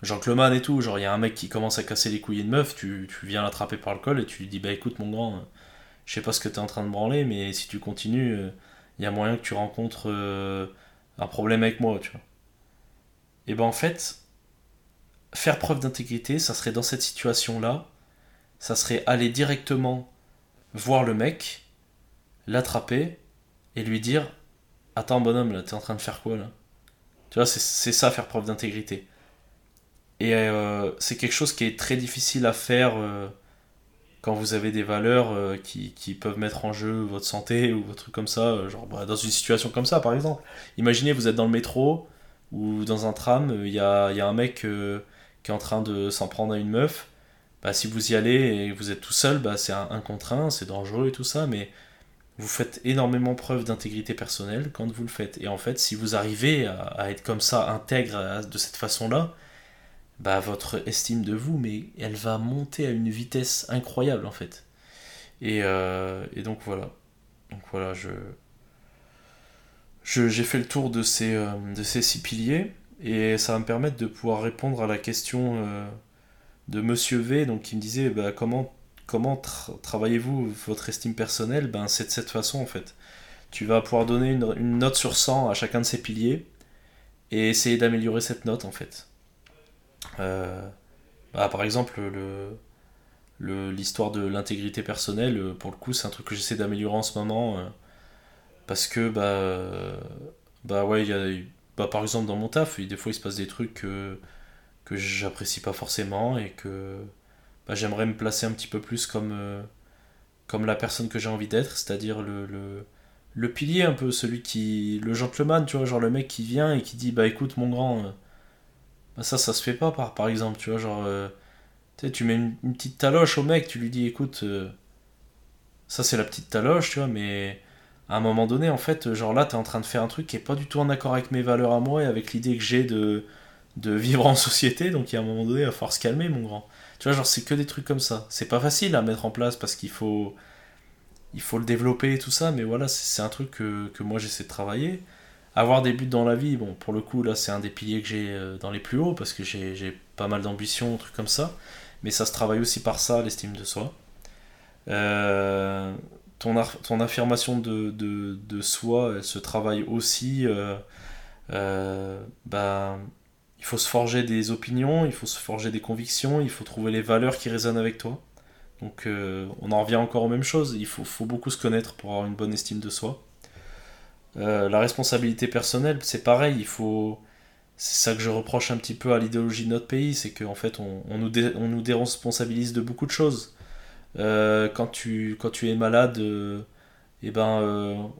Jean Cleman et tout, genre il y a un mec qui commence à casser les couilles de meuf, tu, tu viens l'attraper par le col et tu lui dis bah écoute mon grand, je sais pas ce que t'es en train de branler, mais si tu continues, il y a moyen que tu rencontres un problème avec moi, tu vois. Et ben en fait, faire preuve d'intégrité, ça serait dans cette situation-là, ça serait aller directement voir le mec, l'attraper et lui dire Attends, bonhomme, là, t'es en train de faire quoi là? Tu vois, c'est ça, faire preuve d'intégrité. Et euh, c'est quelque chose qui est très difficile à faire euh, quand vous avez des valeurs euh, qui, qui peuvent mettre en jeu votre santé ou votre truc comme ça. genre, bah, dans une situation comme ça, par exemple. Imaginez, vous êtes dans le métro ou dans un tram, il y a, y a un mec qui est en train de s'en prendre à une meuf. Bah, si vous y allez et vous êtes tout seul, bah, c'est un, un contre un, c'est dangereux et tout ça, mais vous faites énormément preuve d'intégrité personnelle quand vous le faites. Et en fait, si vous arrivez à, être comme ça, intègre de cette façon-là, bah, votre estime de vous, mais elle va monter à une vitesse incroyable en fait. Et, euh, et donc voilà. Donc voilà, je, je- j'ai fait le tour de ces, euh, de ces six piliers et ça va me permettre de pouvoir répondre à la question euh, de Monsieur V, donc qui me disait bah, comment, comment tra- travaillez-vous votre estime personnelle? Ben c'est de cette façon en fait. Tu vas pouvoir donner une, note sur 100 à chacun de ces piliers et essayer d'améliorer cette note en fait. Euh, bah, par exemple, le, le- l'histoire de l'intégrité personnelle, euh, pour le coup, c'est un truc que j'essaie d'améliorer en ce moment. euh, parce que, bah, bah ouais, bah, par exemple, dans mon taf, des fois, il se passe des trucs que j'apprécie pas forcément et que bah, j'aimerais me placer un petit peu plus comme, euh, comme la personne que j'ai envie d'être, c'est-à-dire le, le, pilier un peu, celui qui. le gentleman, tu vois, genre le mec qui vient et qui dit, bah écoute, mon grand. euh, bah ça, ça se fait pas, par, par exemple, tu vois, genre, euh, tu mets une, une petite taloche au mec, tu lui dis, écoute, ça c'est la petite taloche, tu vois, mais à un moment donné, en fait, genre là, t'es en train de faire un truc qui est pas du tout en accord avec mes valeurs à moi et avec l'idée que j'ai de, de vivre en société, donc il y a un moment donné, il va falloir se calmer, mon grand. Tu vois, genre, c'est que des trucs comme ça. C'est pas facile à mettre en place parce qu'il faut, il faut le développer et tout ça, mais voilà, c'est un truc que, que moi j'essaie de travailler avoir des buts dans la vie, bon, pour le coup, là, c'est un des piliers que j'ai euh, dans les plus hauts, parce que j'ai pas mal d'ambition, trucs comme ça. Mais ça se travaille aussi par ça, l'estime de soi. Euh, ton, ton affirmation de, de, de soi, elle se travaille aussi. euh, euh, bah, il faut se forger des opinions, il faut se forger des convictions, il faut trouver les valeurs qui résonnent avec toi. Donc, euh, on en revient encore aux mêmes choses. Il faut, faut beaucoup se connaître pour avoir une bonne estime de soi. Euh, la responsabilité personnelle, c'est pareil, il faut. C'est ça que je reproche un petit peu à l'idéologie de notre pays, c'est qu'en fait on, nous on nous déresponsabilise de beaucoup de choses. Euh, quand, tu, quand tu es malade, eh ben,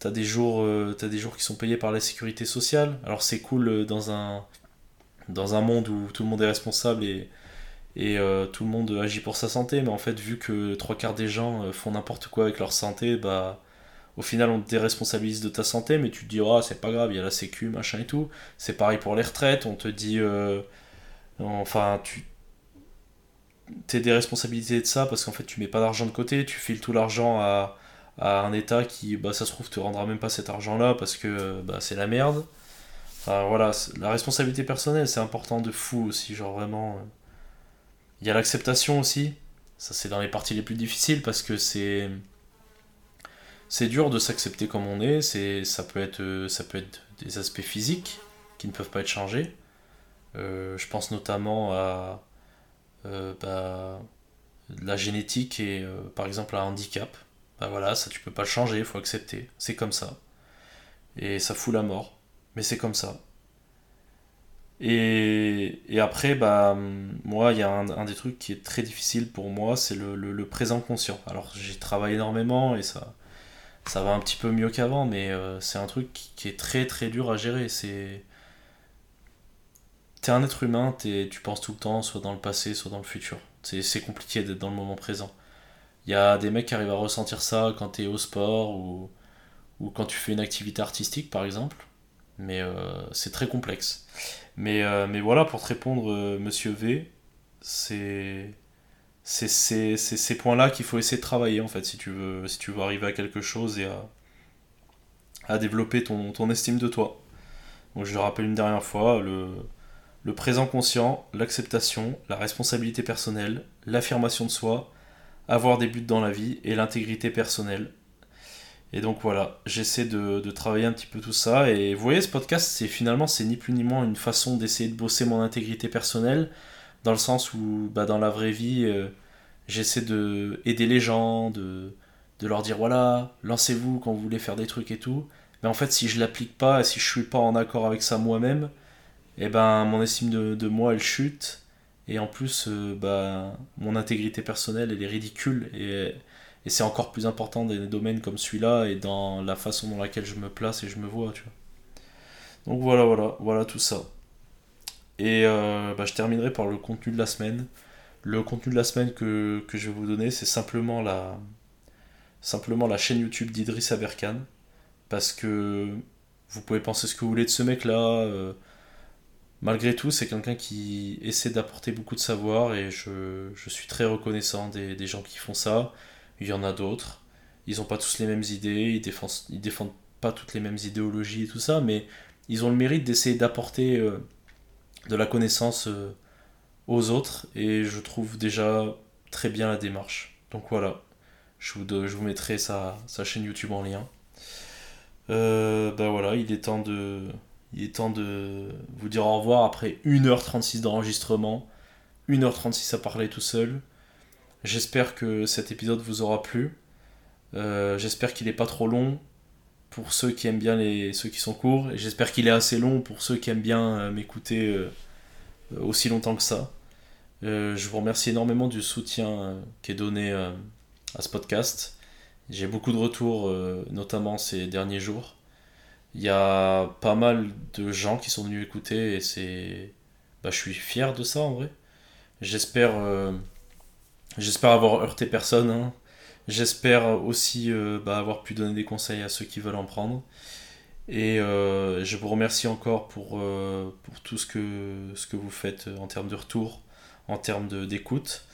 t'as des jours, t'as des jours qui sont payés par la sécurité sociale. Alors c'est cool dans un, dans un monde où tout le monde est responsable et, euh, tout le monde agit pour sa santé, mais en fait vu que trois quarts des gens euh, font n'importe quoi avec leur santé, bah au final, on te déresponsabilise de ta santé, mais tu te dis, oh, c'est pas grave, il y a la sécu, machin et tout. C'est pareil pour les retraites, on te dit, euh, enfin, tu t'es des responsabilités de ça parce qu'en fait, tu mets pas d'argent de côté, tu files tout l'argent à, à un État qui, bah, ça se trouve, te rendra même pas cet argent-là parce que bah, c'est la merde. Enfin, voilà, la responsabilité personnelle, c'est important de fou aussi, genre vraiment. euh. Il y a l'acceptation aussi, ça c'est dans les parties les plus difficiles parce que c'est c'est dur de s'accepter comme on est, c'est, ça, peut être, euh, ça peut être des aspects physiques qui ne peuvent pas être changés. Euh, je pense notamment à bah, la génétique et par exemple un handicap. Bah voilà, ça tu peux pas le changer, il faut accepter. C'est comme ça. Et ça fout la mort. Mais c'est comme ça. Et, et après, bah, moi, il y a un, des trucs qui est très difficile pour moi, c'est le, le- présent conscient. Alors, j'y travaille énormément et ça, ça va un petit peu mieux qu'avant, mais euh, c'est un truc qui, est très très dur à gérer. C'est, t'es un être humain, t'es, tu penses tout le temps, soit dans le passé, soit dans le futur. C'est compliqué d'être dans le moment présent. Il y a des mecs qui arrivent à ressentir ça quand tu es au sport ou, ou quand tu fais une activité artistique par exemple. Mais euh, c'est très complexe. Mais, euh, mais voilà, pour te répondre, euh, monsieur V, c'est c'est ces points-là qu'il faut essayer de travailler en fait si tu veux, si tu veux arriver à quelque chose et à, à développer ton, ton estime de toi. Donc je le rappelle une dernière fois, le, le présent conscient, l'acceptation, la responsabilité personnelle, l'affirmation de soi, avoir des buts dans la vie et l'intégrité personnelle. Et donc voilà, j'essaie de, de travailler un petit peu tout ça. Et vous voyez, ce podcast, c'est finalement, c'est ni plus ni moins une façon d'essayer de bosser mon intégrité personnelle, dans le sens où, bah, dans la vraie vie, euh, j'essaie de aider les gens, de, de leur dire voilà, lancez-vous quand vous voulez faire des trucs et tout. Mais en fait, si je l'applique pas, et si je suis pas en accord avec ça moi-même, et ben mon estime de, de moi elle chute. Et en plus, euh, bah, mon intégrité personnelle elle est ridicule. Et, et c'est encore plus important dans des domaines comme celui-là et dans la façon dans laquelle je me place et je me vois, tu vois. Donc voilà, voilà, voilà tout ça. Et euh, bah, je terminerai par le contenu de la semaine. Le contenu de la semaine que, que je vais vous donner, c'est simplement la, simplement la chaîne YouTube d'Idriss Aberkan. Parce que vous pouvez penser ce que vous voulez de ce mec-là. euh, malgré tout, c'est quelqu'un qui essaie d'apporter beaucoup de savoir et je, je suis très reconnaissant des, des gens qui font ça. Il y en a d'autres. Ils n'ont pas tous les mêmes idées, ils défendent, défendent pas toutes les mêmes idéologies et tout ça, mais ils ont le mérite d'essayer d'apporter euh, de la connaissance euh, aux autres et je trouve déjà très bien la démarche. Donc voilà, je vous, je vous mettrai sa, sa chaîne YouTube en lien. Ben voilà, il est temps de, il est temps de vous dire au revoir après 1h36 d'enregistrement, 1h36 à parler tout seul. J'espère que cet épisode vous aura plu. Euh, j'espère qu'il n'est pas trop long pour ceux qui aiment bien les ceux qui sont courts et j'espère qu'il est assez long pour ceux qui aiment bien euh, m'écouter euh, aussi longtemps que ça. Je vous remercie énormément du soutien qui est donné à ce podcast. J'ai beaucoup de retours, notamment ces derniers jours. Il y a pas mal de gens qui sont venus écouter et c'est. Bah, je suis fier de ça en vrai. J'espère j'espère avoir heurté personne. hein. J'espère aussi euh, bah, avoir pu donner des conseils à ceux qui veulent en prendre. Et euh, je vous remercie encore pour, euh, pour tout ce que, ce que vous faites en termes de retour, en termes d'écoute.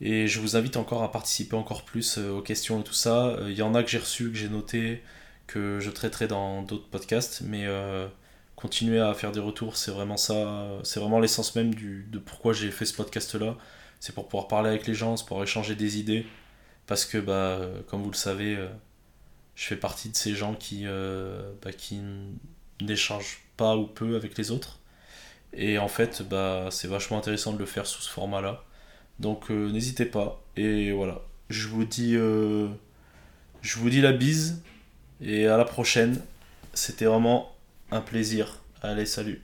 Et je vous invite encore à participer encore plus aux questions et tout ça. Il y en a que j'ai reçu, que j'ai noté, que je traiterai dans d'autres podcasts. Mais continuer à faire des retours, c'est vraiment ça. C'est vraiment l'essence même du, de pourquoi j'ai fait ce podcast-là. C'est pour pouvoir parler avec les gens, c'est pour échanger des idées. Parce que, bah, euh, comme vous le savez, euh, je fais partie de ces gens qui, euh, bah, n'échangent pas ou peu avec les autres. Et en fait, bah, c'est vachement intéressant de le faire sous ce format-là. Donc n'hésitez pas. Et voilà. Je vous dis je vous dis la bise et à la prochaine. C'était vraiment un plaisir. Allez, salut.